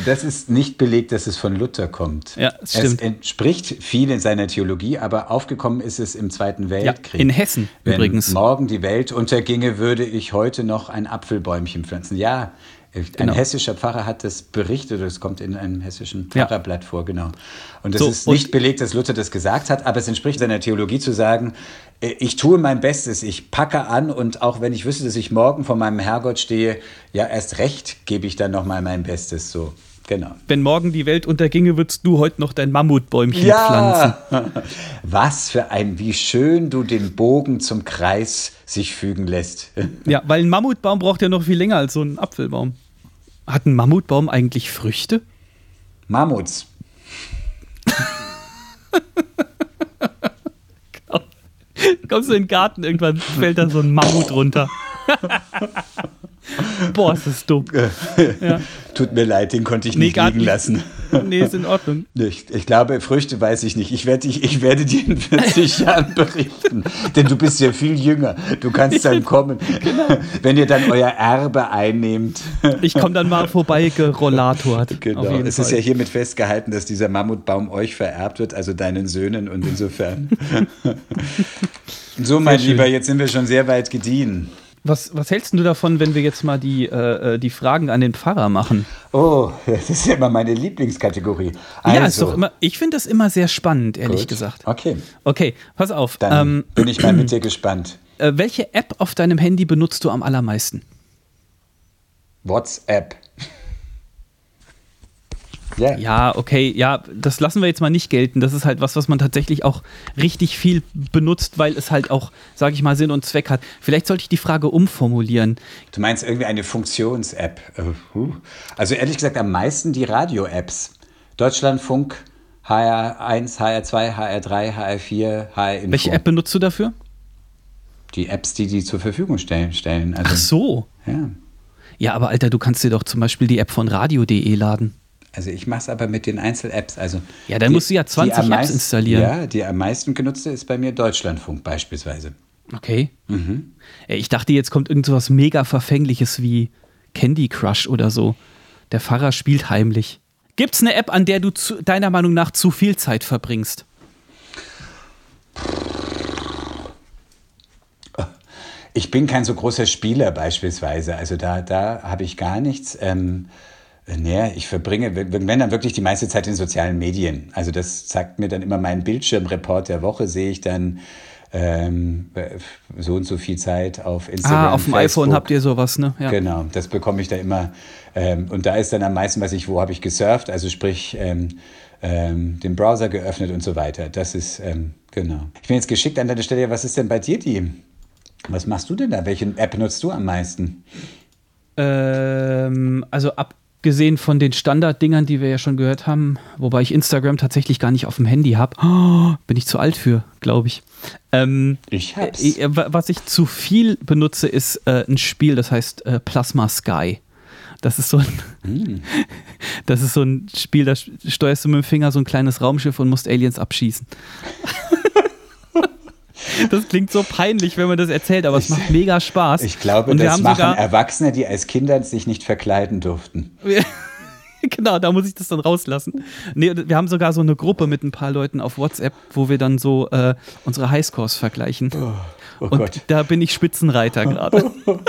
Das ist nicht belegt, dass es von Luther kommt. Ja, das stimmt. Es entspricht viel in seiner Theologie, aber aufgekommen ist es im Zweiten Weltkrieg. Ja, in Hessen Wenn übrigens. morgen die Welt unterginge, würde ich heute noch ein Apfelbäumchen pflanzen. Ja, ein genau. hessischer Pfarrer hat das berichtet, das kommt in einem hessischen Pfarrerblatt ja. vor, genau. Und es so, ist nicht belegt, dass Luther das gesagt hat, aber es entspricht seiner Theologie zu sagen, ich tue mein Bestes, ich packe an und auch wenn ich wüsste, dass ich morgen vor meinem Herrgott stehe, ja, erst recht gebe ich dann nochmal mein Bestes, so. Genau. Wenn morgen die Welt unterginge, würdest du heute noch dein Mammutbäumchen ja. pflanzen. Was für ein, wie schön du den Bogen zum Kreis sich fügen lässt. Ja, weil ein Mammutbaum braucht ja noch viel länger als so ein Apfelbaum. Hat ein Mammutbaum eigentlich Früchte? Mammuts. Kommst du in den Garten, irgendwann fällt da so ein Mammut runter. Boah, ist das dumm. Ja. Tut mir leid, den konnte ich nee, nicht liegen lassen. Nee, ist in Ordnung. Ich, ich, glaube, Früchte weiß ich nicht. Ich werde, ich, ich werde dir in 40 Jahren berichten. Denn du bist ja viel jünger. Du kannst dann kommen, genau. wenn ihr dann euer Erbe einnehmt. Ich komme dann mal vorbei gerollatort. Genau. Es Fall. ist ja hiermit festgehalten, dass dieser Mammutbaum euch vererbt wird, also deinen Söhnen. Und insofern. so, mein Lieber, jetzt sind wir schon sehr weit gediehen. Was, was hältst du davon, wenn wir jetzt mal die, äh, äh, die Fragen an den Pfarrer machen? Oh, das ist ja immer meine Lieblingskategorie. Also. Ja, ist doch immer, ich finde das immer sehr spannend, ehrlich Gut. gesagt. Okay. Okay, pass auf. Dann ähm, bin ich mal mit dir gespannt. Äh, welche App auf deinem Handy benutzt du am allermeisten? WhatsApp. Yeah. Ja, okay, ja, das lassen wir jetzt mal nicht gelten. Das ist halt was, was man tatsächlich auch richtig viel benutzt, weil es halt auch, sage ich mal, Sinn und Zweck hat. Vielleicht sollte ich die Frage umformulieren. Du meinst irgendwie eine Funktions-App? Uh, also ehrlich gesagt am meisten die Radio-Apps. Deutschlandfunk, HR1, HR2, HR3, HR4, HR-Info. Welche App benutzt du dafür? Die Apps, die die zur Verfügung stellen. stellen. Also, Ach so. Ja. Ja, aber Alter, du kannst dir doch zum Beispiel die App von radio.de laden. Also ich mache es aber mit den Einzel-Apps. Also ja, dann die, musst du ja 20 Apps meisten, installieren. Ja, die am meisten genutzte ist bei mir Deutschlandfunk beispielsweise. Okay. Mhm. Ich dachte, jetzt kommt irgend so was mega Verfängliches wie Candy Crush oder so. Der Pfarrer spielt heimlich. Gibt es eine App, an der du zu, deiner Meinung nach zu viel Zeit verbringst? Ich bin kein so großer Spieler beispielsweise. Also da, da habe ich gar nichts. Ähm, naja, ich verbringe, wenn dann wirklich die meiste Zeit in sozialen Medien. Also das zeigt mir dann immer mein Bildschirmreport der Woche, sehe ich dann ähm, so und so viel Zeit auf Instagram. Ah, auf dem Facebook. iPhone habt ihr sowas, ne? Ja. Genau, das bekomme ich da immer. Ähm, und da ist dann am meisten, was ich, wo habe ich gesurft, also sprich ähm, ähm, den Browser geöffnet und so weiter. Das ist, ähm, genau. Ich bin jetzt geschickt an deiner Stelle, was ist denn bei dir die? Was machst du denn da? Welche App nutzt du am meisten? Ähm, also ab abgesehen von den Standarddingern, die wir ja schon gehört haben, wobei ich Instagram tatsächlich gar nicht auf dem Handy habe, oh, bin ich zu alt für, glaube ich. Ähm, ich hab's. Äh, was ich zu viel benutze, ist äh, ein Spiel, das heißt äh, Plasma Sky. Das ist so ein, mm. das ist so ein Spiel, da steuerst du mit dem Finger so ein kleines Raumschiff und musst Aliens abschießen. Das klingt so peinlich, wenn man das erzählt, aber es macht mega Spaß. Ich glaube, und das machen Erwachsene, die als Kinder sich nicht verkleiden durften. genau, da muss ich das dann rauslassen. Nee, wir haben sogar so eine Gruppe mit ein paar Leuten auf WhatsApp, wo wir dann so äh, unsere Highscores vergleichen. Oh, oh und Gott. da bin ich Spitzenreiter gerade.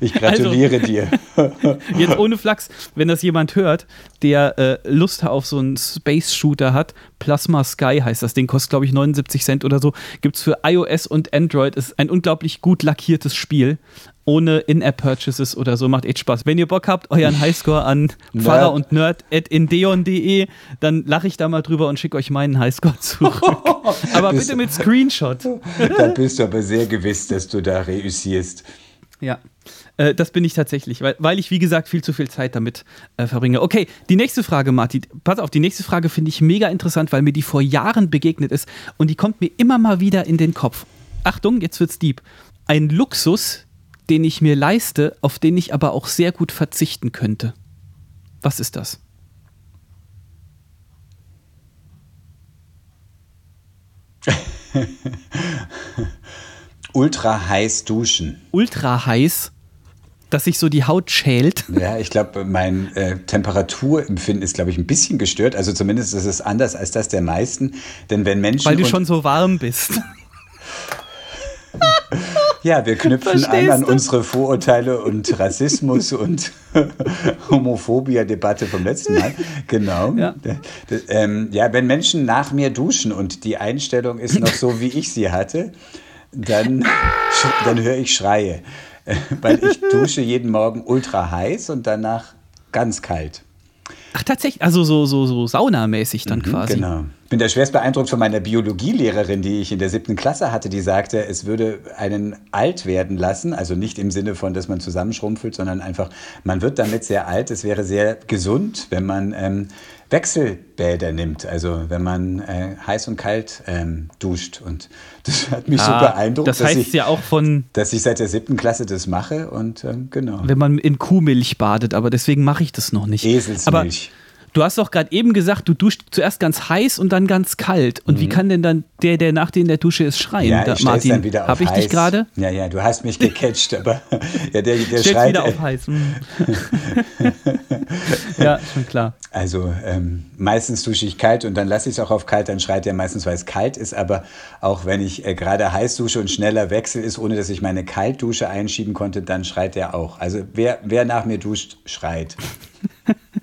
Ich gratuliere also, dir. Jetzt ohne Flachs, wenn das jemand hört, der äh, Lust auf so einen Space-Shooter hat, Plasma Sky heißt das Ding, kostet glaube ich 79 Cent oder so, gibt es für iOS und Android, ist ein unglaublich gut lackiertes Spiel ohne In-App-Purchases oder so. Macht echt Spaß. Wenn ihr Bock habt, euren Highscore an Pfarrer und Nerd at indeon.de, dann lache ich da mal drüber und schicke euch meinen Highscore zurück. aber bitte mit Screenshot. da bist du aber sehr gewiss, dass du da reüssierst. Ja, äh, das bin ich tatsächlich, weil, weil ich, wie gesagt, viel zu viel Zeit damit äh, verbringe. Okay, die nächste Frage, Martin. Pass auf, die nächste Frage finde ich mega interessant, weil mir die vor Jahren begegnet ist und die kommt mir immer mal wieder in den Kopf. Achtung, jetzt wird's deep. Ein Luxus, den ich mir leiste, auf den ich aber auch sehr gut verzichten könnte. Was ist das? Ultra heiß duschen. Ultra heiß? Dass sich so die Haut schält. Ja, ich glaube, mein äh, Temperaturempfinden ist, glaube ich, ein bisschen gestört. Also zumindest ist es anders als das der meisten. Denn wenn Menschen. Weil du schon so warm bist. Ja, wir knüpfen an an unsere Vorurteile und Rassismus und Homophobia-Debatte vom letzten Mal. Genau. Ja. Ähm, ja, wenn Menschen nach mir duschen und die Einstellung ist noch so, wie ich sie hatte, dann, dann höre ich Schreie. Weil ich dusche jeden Morgen ultra heiß und danach ganz kalt. Ach, tatsächlich, also so, so, so saunamäßig dann mhm, quasi. Genau. Ich bin da schwerst beeindruckt von meiner Biologielehrerin, die ich in der siebten Klasse hatte, die sagte, es würde einen alt werden lassen. Also nicht im Sinne von, dass man zusammenschrumpfelt, sondern einfach, man wird damit sehr alt. Es wäre sehr gesund, wenn man ähm, Wechselbäder nimmt. Also wenn man äh, heiß und kalt ähm, duscht. Und das hat mich ah, so beeindruckt. Das heißt ich, ja auch von. Dass ich seit der siebten Klasse das mache und ähm, genau. Wenn man in Kuhmilch badet, aber deswegen mache ich das noch nicht. Eselsmilch. Aber Du hast doch gerade eben gesagt, du duscht zuerst ganz heiß und dann ganz kalt. Und mhm. wie kann denn dann der, der nach dir in der Dusche ist, schreien? Ja, ich Martin, dann wieder auf Habe ich heiß. dich gerade? Ja, ja, du hast mich gecatcht, aber ja, der, der schreit. wieder auf heiß. Mhm. ja, schon klar. Also ähm, meistens dusche ich kalt und dann lasse ich es auch auf kalt, dann schreit er meistens, weil es kalt ist. Aber auch wenn ich äh, gerade heiß dusche und schneller Wechsel ist, ohne dass ich meine Kaltdusche einschieben konnte, dann schreit er auch. Also wer, wer nach mir duscht, schreit.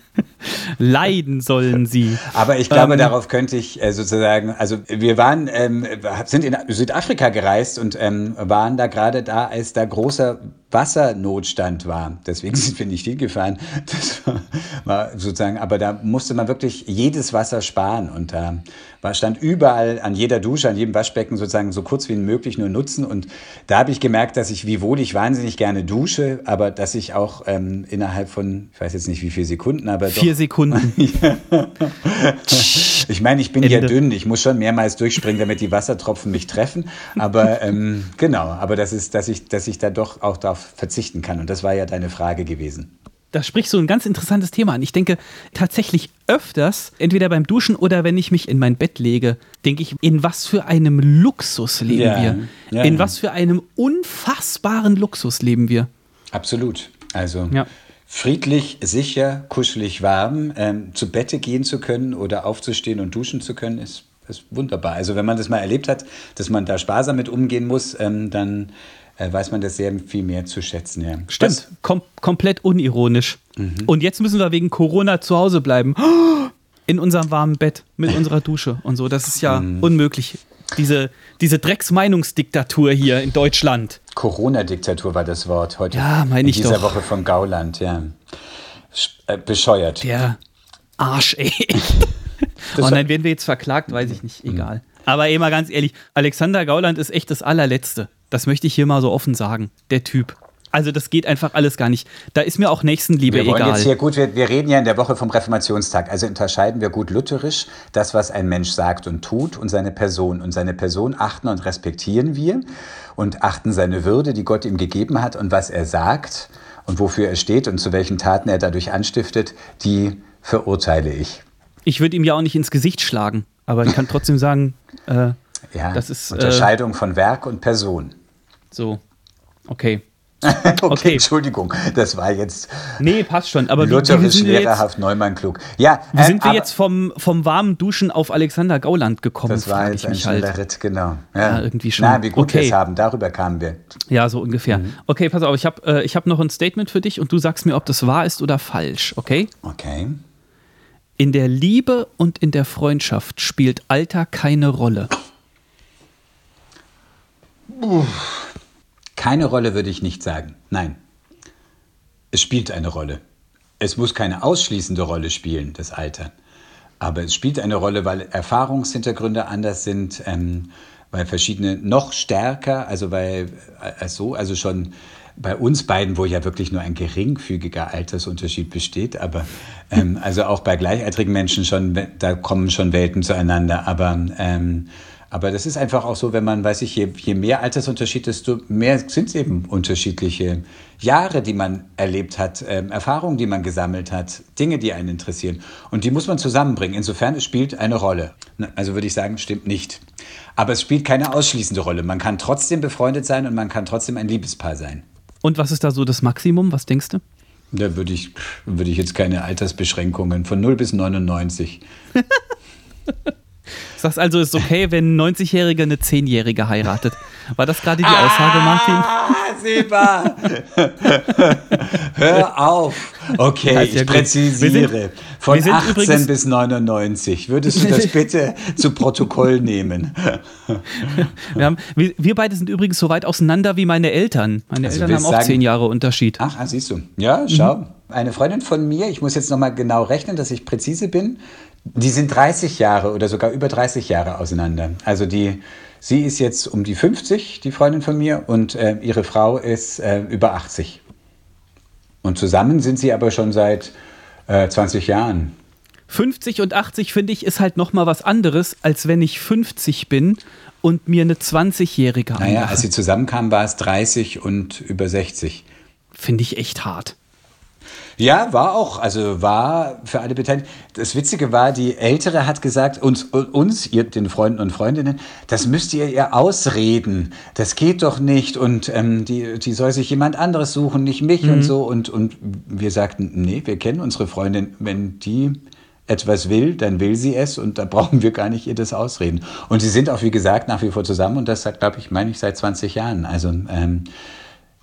Leiden sollen sie. Aber ich glaube, ähm, darauf könnte ich äh, sozusagen, also wir waren, ähm, sind in Südafrika gereist und ähm, waren da gerade da, als da großer Wassernotstand war. Deswegen sind wir nicht hingefahren. Das war sozusagen, aber da musste man wirklich jedes Wasser sparen und da war, stand überall an jeder Dusche, an jedem Waschbecken sozusagen so kurz wie möglich nur nutzen. Und da habe ich gemerkt, dass ich, wiewohl ich wahnsinnig gerne dusche, aber dass ich auch ähm, innerhalb von, ich weiß jetzt nicht wie viele Sekunden, aber Vier doch, Sekunden. ich meine, ich bin Ende. ja dünn, ich muss schon mehrmals durchspringen, damit die Wassertropfen mich treffen. Aber ähm, genau, aber das ist, dass ich, dass ich da doch auch darauf verzichten kann. Und das war ja deine Frage gewesen da sprichst du ein ganz interessantes Thema an. Ich denke tatsächlich öfters, entweder beim Duschen oder wenn ich mich in mein Bett lege, denke ich, in was für einem Luxus leben ja, wir? Ja, in ja. was für einem unfassbaren Luxus leben wir? Absolut. Also friedlich, sicher, kuschelig, warm, ähm, zu Bette gehen zu können oder aufzustehen und duschen zu können, ist, ist wunderbar. Also wenn man das mal erlebt hat, dass man da sparsam mit umgehen muss, ähm, dann weiß man das sehr viel mehr zu schätzen. Ja. Stimmt, Kom komplett unironisch. Mhm. Und jetzt müssen wir wegen Corona zu Hause bleiben. In unserem warmen Bett, mit unserer Dusche und so. Das ist ja mhm. unmöglich. Diese, diese Drecksmeinungsdiktatur hier in Deutschland. Corona-Diktatur war das Wort heute. Ja, meine ich In dieser doch. Woche von Gauland, ja. Äh, bescheuert. Der Arsch, ey. und dann werden wir jetzt verklagt, weiß ich nicht. Egal. Aber eh mal ganz ehrlich, Alexander Gauland ist echt das allerletzte. Das möchte ich hier mal so offen sagen. Der Typ. Also das geht einfach alles gar nicht. Da ist mir auch Nächstenliebe wir wollen egal. Jetzt hier gut, wir, wir, reden ja in der Woche vom Reformationstag. Also unterscheiden wir gut lutherisch das, was ein Mensch sagt und tut und seine Person. Und seine Person achten und respektieren wir und achten seine Würde, die Gott ihm gegeben hat und was er sagt und wofür er steht und zu welchen Taten er dadurch anstiftet, die verurteile ich. Ich würde ihm ja auch nicht ins Gesicht schlagen, aber ich kann trotzdem sagen, äh, ja, das ist Unterscheidung äh, von Werk und Person. So, okay. okay, okay, Entschuldigung, das war jetzt. Nee, passt schon. Aber lutherisch, lehrerhaft, Neumann klug. Ja, wie äh, sind wir jetzt vom, vom warmen Duschen auf Alexander Gauland gekommen? Das war jetzt ein schneller halt. Ritt, genau. Ja. ja. irgendwie schon. Na, wie gut okay. wir es haben, darüber kamen wir. Ja, so ungefähr. Mhm. Okay, pass auf, ich habe äh, hab noch ein Statement für dich und du sagst mir, ob das wahr ist oder falsch, okay? Okay. In der Liebe und in der Freundschaft spielt Alter keine Rolle. Keine Rolle würde ich nicht sagen. Nein. Es spielt eine Rolle. Es muss keine ausschließende Rolle spielen, das Alter. Aber es spielt eine Rolle, weil Erfahrungshintergründe anders sind, ähm, weil verschiedene noch stärker, also weil also, also schon bei uns beiden, wo ja wirklich nur ein geringfügiger Altersunterschied besteht, aber ähm, also auch bei gleichaltrigen Menschen schon, da kommen schon Welten zueinander, aber ähm, aber das ist einfach auch so, wenn man, weiß ich, je, je mehr Altersunterschied, desto mehr sind es eben unterschiedliche Jahre, die man erlebt hat, äh, Erfahrungen, die man gesammelt hat, Dinge, die einen interessieren. Und die muss man zusammenbringen. Insofern, es spielt eine Rolle. Also würde ich sagen, stimmt nicht. Aber es spielt keine ausschließende Rolle. Man kann trotzdem befreundet sein und man kann trotzdem ein Liebespaar sein. Und was ist da so das Maximum? Was denkst du? Da würde ich, würde ich jetzt keine Altersbeschränkungen von 0 bis 99. Sagst also, ist okay, wenn ein 90-Jähriger eine 10-Jährige heiratet. War das gerade die Aussage, Martin? Ah, Seba! Hör auf! Okay, ja ich präzisiere. Sind, Von 18 bis 99. Würdest du das bitte zu Protokoll nehmen? wir, haben, wir, wir, beide sind übrigens so weit auseinander wie meine Eltern. Meine also Eltern haben auch sagen, 10 Jahre Unterschied. Ach, ah, siehst du. Ja, schau. Mhm. Eine Freundin von mir, ich muss jetzt nochmal genau rechnen, dass ich präzise bin, die sind 30 Jahre oder sogar über 30 Jahre auseinander. Also die, sie ist jetzt um die 50, die Freundin von mir, und äh, ihre Frau ist äh, über 80. Und zusammen sind sie aber schon seit äh, 20 Jahren. 50 und 80 finde ich ist halt noch mal was anderes, als wenn ich 50 bin und mir eine 20-Jährige Naja, als sie zusammenkamen, war es 30 und über 60. Finde ich echt hart. Ja, war auch, also war für alle Beteiligten. Das Witzige war, die Ältere hat gesagt, uns, uns ihr, den Freunden und Freundinnen, das müsst ihr ihr ausreden. Das geht doch nicht und ähm, die, die soll sich jemand anderes suchen, nicht mich mhm. und so. Und, und wir sagten, nee, wir kennen unsere Freundin. Wenn die etwas will, dann will sie es und da brauchen wir gar nicht ihr das ausreden. Und sie sind auch, wie gesagt, nach wie vor zusammen und das, glaube ich, meine ich, seit 20 Jahren. Also, ähm,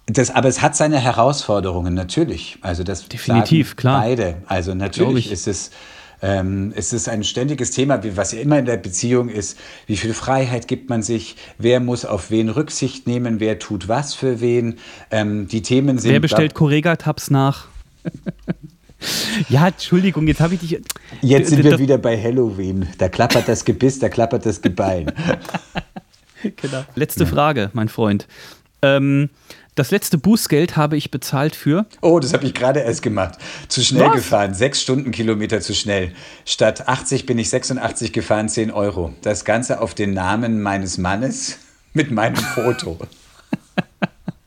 das, aber es hat seine Herausforderungen, natürlich. Also das Definitiv, klar. beide. Also natürlich ist es, ähm, es ist ein ständiges Thema, wie, was ja immer in der Beziehung ist. Wie viel Freiheit gibt man sich? Wer muss auf wen Rücksicht nehmen? Wer tut was für wen? Ähm, die Themen sind. Wer bestellt Correga-Tabs nach? Ja, Entschuldigung, jetzt habe ich dich. Jetzt sind wir wieder bei Halloween. Da klappert das Gebiss, da klappert das Gebein. genau. Letzte. Frage, mein Freund. Ähm, das letzte Bußgeld habe ich bezahlt für. Oh, das habe ich gerade erst gemacht. Zu schnell Was? gefahren. Sechs Stundenkilometer zu schnell. Statt 80 bin ich 86 gefahren, 10 Euro. Das Ganze auf den Namen meines Mannes mit meinem Foto.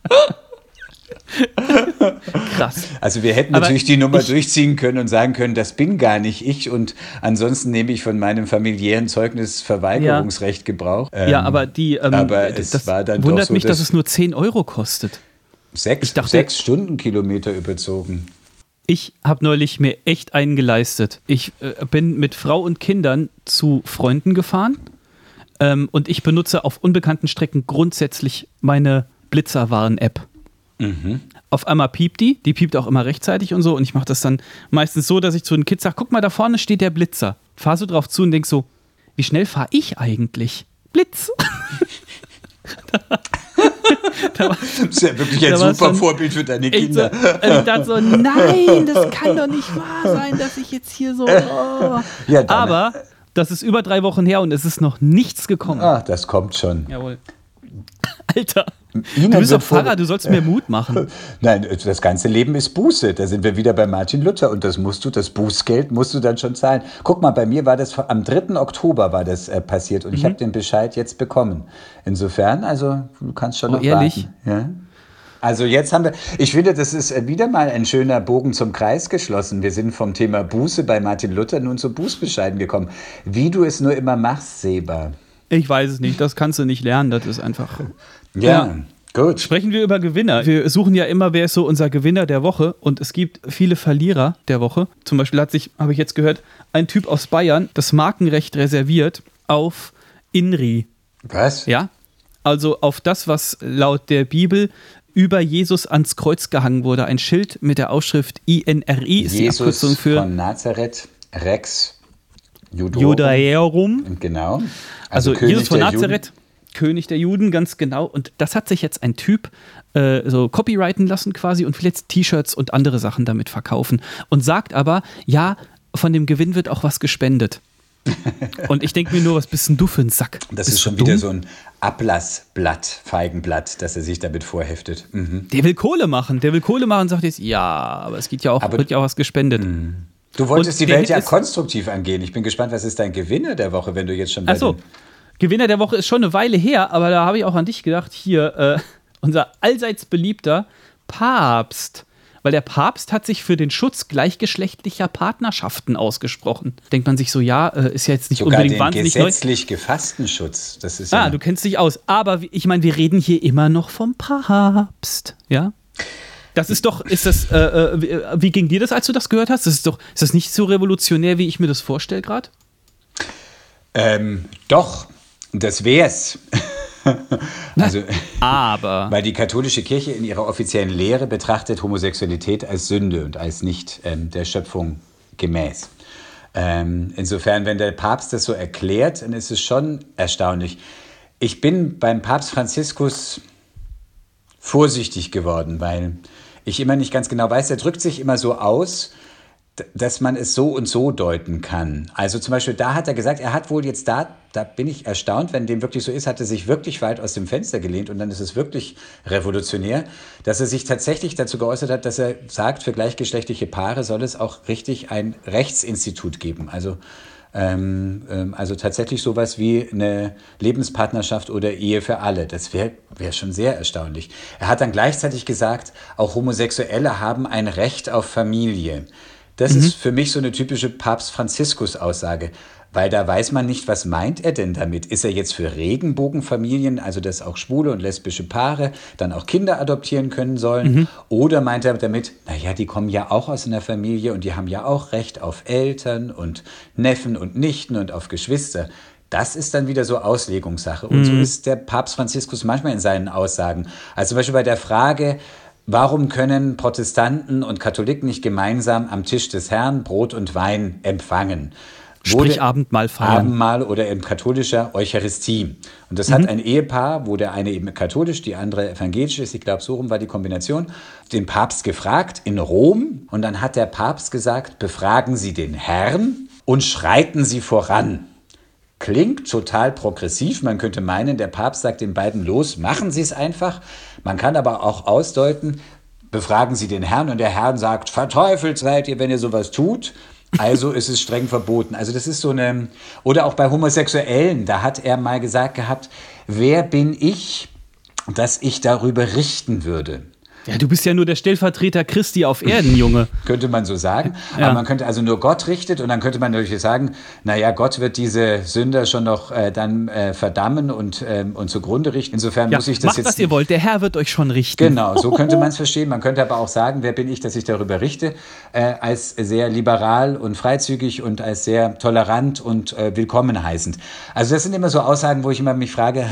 Krass. Also wir hätten Aber natürlich die Nummer durchziehen können und sagen können, das bin gar nicht ich und ansonsten nehme ich von meinem familiären Zeugnis Verweigerungsrecht ja. Gebrauch. Ähm, ja, aber die ähm, aber es das war dann wundert so, mich, dass, dass, es nur 10 Euro kostet. Sechs, dachte, sechs Stundenkilometer überzogen. Ich habe neulich mir echt einen geleistet. Ich äh, bin mit Frau und Kindern zu Freunden gefahren ähm, und ich benutze auf unbekannten Strecken grundsätzlich meine Blitzerwaren-App. Mhm. Auf einmal piept die, die piept auch immer rechtzeitig und so. Und ich mache das dann meistens so, dass ich zu den Kids sage: guck mal, da vorne steht der Blitzer. Fahr so drauf zu und denk so, wie schnell fahre ich eigentlich? Blitz. das ist ja wirklich ein super schon, Vorbild für deine Kinder. So, also ich dachte so, nein, das kann doch nicht wahr sein, dass ich jetzt hier so. Oh. Ja, Aber das ist über drei Wochen her und es ist noch nichts gekommen. Ah, das kommt schon. Jawohl. Alter. Ihnen du bist doch Pfarrer, du sollst mir Mut machen. Nein, das ganze Leben ist Buße. Da sind wir wieder bei Martin Luther und das musst du, das Bußgeld musst du dann schon zahlen. Guck mal, bei mir war das am 3. Oktober war das äh, passiert und mhm. ich habe den Bescheid jetzt bekommen. Insofern, also du kannst schon oh, noch ehrlich? warten. Ja? Also jetzt haben wir, ich finde, das ist äh, wieder mal ein schöner Bogen zum Kreis geschlossen. Wir sind vom Thema Buße bei Martin Luther nun zu Bußbescheiden gekommen. Wie du es nur immer machst, Seba. Ich weiß es nicht, das kannst du nicht lernen, das ist einfach. Ja. ja. Gut. Sprechen wir über Gewinner. Wir suchen ja immer, wer ist so unser Gewinner der Woche und es gibt viele Verlierer der Woche. Zum Beispiel hat sich, habe ich jetzt gehört, ein Typ aus Bayern das Markenrecht reserviert auf INRI. Was? Ja, also auf das, was laut der Bibel über Jesus ans Kreuz gehangen wurde. Ein Schild mit der Aufschrift INRI ist die Jesus Abkürzung für von Nazareth, Rex. Judaeorum. Genau. Also, König Jesus von der Juden. Nazareth, König der Juden, ganz genau. Und das hat sich jetzt ein Typ äh, so copyrighten lassen quasi und will jetzt T-Shirts und andere Sachen damit verkaufen. Und sagt aber, ja, von dem Gewinn wird auch was gespendet. und ich denke mir nur, was bist denn du für ein Sack? Das Bist ist schon wieder dumm? so ein Ablassblatt, Feigenblatt, das er sich damit vorheftet. Mhm. Der will Kohle machen, der will Kohle machen und sagt jetzt, ja, aber es geht ja auch, Aber- wird ja auch was gespendet. Du wolltest Und die Welt ja konstruktiv angehen. Ich bin gespannt, was ist dein Gewinner der Woche, wenn du jetzt schon Achso, Gewinner der Woche ist schon eine Weile her, aber da habe ich auch an dich gedacht. Hier, äh, unser allseits beliebter Papst. Weil der Papst hat sich für den Schutz gleichgeschlechtlicher Partnerschaften ausgesprochen. Denkt man sich so, ja, äh, ist ja jetzt nicht sogar unbedingt den wahnsinnig neu. gesetzlich gefassten Schutz. Das ist Ah, ja du kennst dich aus. Aber ich meine, wir reden hier immer noch vom Papst, ja? Das ist doch, ist das, äh, äh, wie, äh, wie ging dir das, als du das gehört hast? Das ist doch, ist das nicht so revolutionär, wie ich mir das vorstelle gerade? ähm, doch, das wär's. also, Aber. weil die katholische Kirche in ihrer offiziellen Lehre betrachtet Homosexualität als Sünde und als nicht ähm, der Schöpfung gemäß. Ähm, insofern, wenn der Papst das so erklärt, dann ist es schon erstaunlich. Ich bin beim Papst Franziskus vorsichtig geworden, weil ich immer nicht ganz genau weiß, er drückt sich immer so aus, dass man es so und so deuten kann. Also zum Beispiel, da hat er gesagt, er hat wohl jetzt da, da bin ich erstaunt, wenn dem wirklich so ist, hat er sich wirklich weit aus dem Fenster gelehnt und dann ist es wirklich revolutionär, dass er sich tatsächlich dazu geäußert hat, dass er sagt, für gleichgeschlechtliche Paare soll es auch richtig ein Rechtsinstitut geben. Also also tatsächlich sowas wie eine Lebenspartnerschaft oder Ehe für alle. Das wäre wär schon sehr erstaunlich. Er hat dann gleichzeitig gesagt, auch Homosexuelle haben ein Recht auf Familie. Das ist für mich so eine typische Papst Franziskus-Aussage, weil da weiß man nicht, was meint er denn damit? Ist er jetzt für Regenbogenfamilien, also dass auch schwule und lesbische Paare dann auch Kinder adoptieren können sollen? Oder meint er damit, naja, die kommen ja auch aus einer Familie und die haben ja auch Recht auf Eltern und Neffen und Nichten und auf Geschwister? Das ist dann wieder so Auslegungssache. Und so ist der Papst Franziskus manchmal in seinen Aussagen. Also zum Beispiel bei der Frage, warum können Protestanten und Katholiken nicht gemeinsam am Tisch des Herrn Brot und Wein empfangen? Sprich Abendmahl feiern. Abendmahl oder in katholischer Eucharistie. Und das hat ein Ehepaar, wo der eine eben katholisch, die andere evangelisch ist, ich glaube, so rum war die Kombination, den Papst gefragt in Rom. Und dann hat der Papst gesagt, befragen Sie den Herrn und schreiten Sie voran. Klingt total progressiv. Man könnte meinen, der Papst sagt den beiden los, machen Sie es einfach. Man kann aber auch ausdeuten, befragen Sie den Herrn und der Herrn sagt, verteufelt seid ihr, wenn ihr sowas tut. Also ist es streng verboten. Also das ist so eine, oder auch bei Homosexuellen, da hat er mal gesagt gehabt, wer bin ich, dass ich darüber richten würde? Ja, du bist ja nur der Stellvertreter Christi auf Erden, Junge. Könnte man so sagen. Ja. Aber man könnte also nur Gott richtet und dann könnte man natürlich sagen, naja, Gott wird diese Sünder schon noch äh, dann äh, verdammen und, ähm, und zugrunde richten. Insofern Ja, muss ich das macht, jetzt. was ihr wollt, der Herr wird euch schon richten. Genau, so könnte man es verstehen. Man könnte aber auch sagen, wer bin ich, dass ich darüber richte, äh, als sehr liberal und freizügig und als sehr tolerant und äh, willkommen heißend. Also das sind immer so Aussagen, wo ich immer mich frage,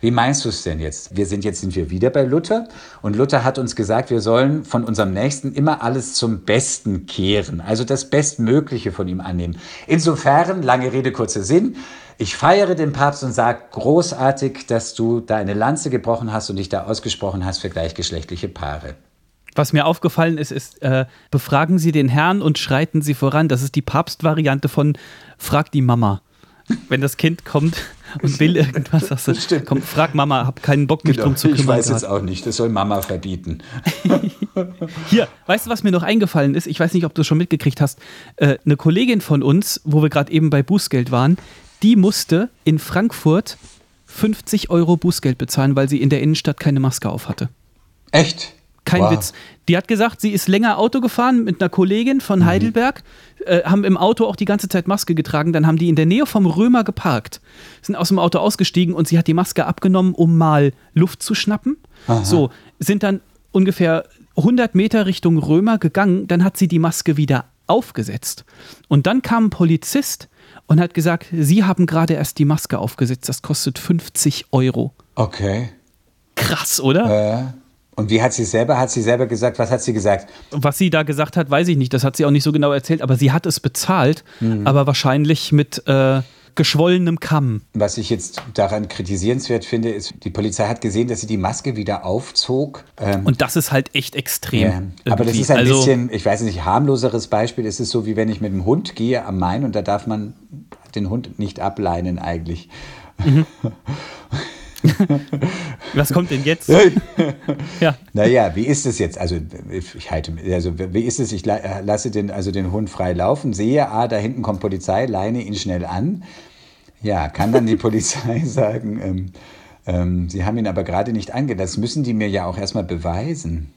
wie meinst du es denn jetzt? Wir sind jetzt sind wir wieder bei Luther und Luther hat uns gesagt, wir sollen von unserem Nächsten immer alles zum Besten kehren, also das Bestmögliche von ihm annehmen. Insofern, lange Rede, kurzer Sinn, ich feiere den Papst und sage großartig, dass du da eine Lanze gebrochen hast und dich da ausgesprochen hast für gleichgeschlechtliche Paare. Was mir aufgefallen ist, ist, äh, befragen Sie den Herrn und schreiten Sie voran. Das ist die Papstvariante von Frag die Mama. Wenn das Kind kommt und will irgendwas, sagst du, Stimmt. komm, frag Mama, hab keinen Bock, mich drum zu ich kümmern. weiß jetzt grad. auch nicht, das soll Mama verbieten. Hier, weißt du, was mir noch eingefallen ist? Ich weiß nicht, ob du es schon mitgekriegt hast. Äh, eine Kollegin von uns, wo wir gerade eben bei Bußgeld waren, die musste in Frankfurt 50 Euro Bußgeld bezahlen, weil sie in der Innenstadt keine Maske auf hatte. Echt? Kein Wow. Witz. Die hat gesagt, sie ist länger Auto gefahren mit einer Kollegin von Heidelberg, äh, haben im Auto auch die ganze Zeit Maske getragen. Dann haben die in der Nähe vom Römer geparkt, sind aus dem Auto ausgestiegen und sie hat die Maske abgenommen, um mal Luft zu schnappen. So, sind dann ungefähr 100 Meter Richtung Römer gegangen. Dann hat sie die Maske wieder aufgesetzt. Und dann kam ein Polizist und hat gesagt, sie haben gerade erst die Maske aufgesetzt. Das kostet 50 Euro. Okay. Krass, oder? Äh, und wie hat sie selber, hat sie selber gesagt, was hat sie gesagt? Was sie da gesagt hat, weiß ich nicht. Das hat sie auch nicht so genau erzählt, aber sie hat es bezahlt, aber wahrscheinlich mit äh, geschwollenem Kamm. Was ich jetzt daran kritisierenswert finde, ist, die Polizei hat gesehen, dass sie die Maske wieder aufzog. Ähm, Und das ist halt echt extrem. ja. Aber das ist ein also, bisschen, ich weiß nicht, harmloseres Beispiel. Es ist so, wie wenn ich mit dem Hund gehe am Main und da darf man den Hund nicht ableinen eigentlich. Was kommt denn jetzt? ja. Naja, wie ist es jetzt? Also, ich halte, also wie ist es? Ich äh, lasse den, also den Hund frei laufen, sehe, ah, da hinten kommt Polizei, leine ihn schnell an. Ja, kann dann die Polizei sagen, ähm, ähm, sie haben ihn aber gerade nicht angelassen. Das müssen die mir ja auch erstmal beweisen.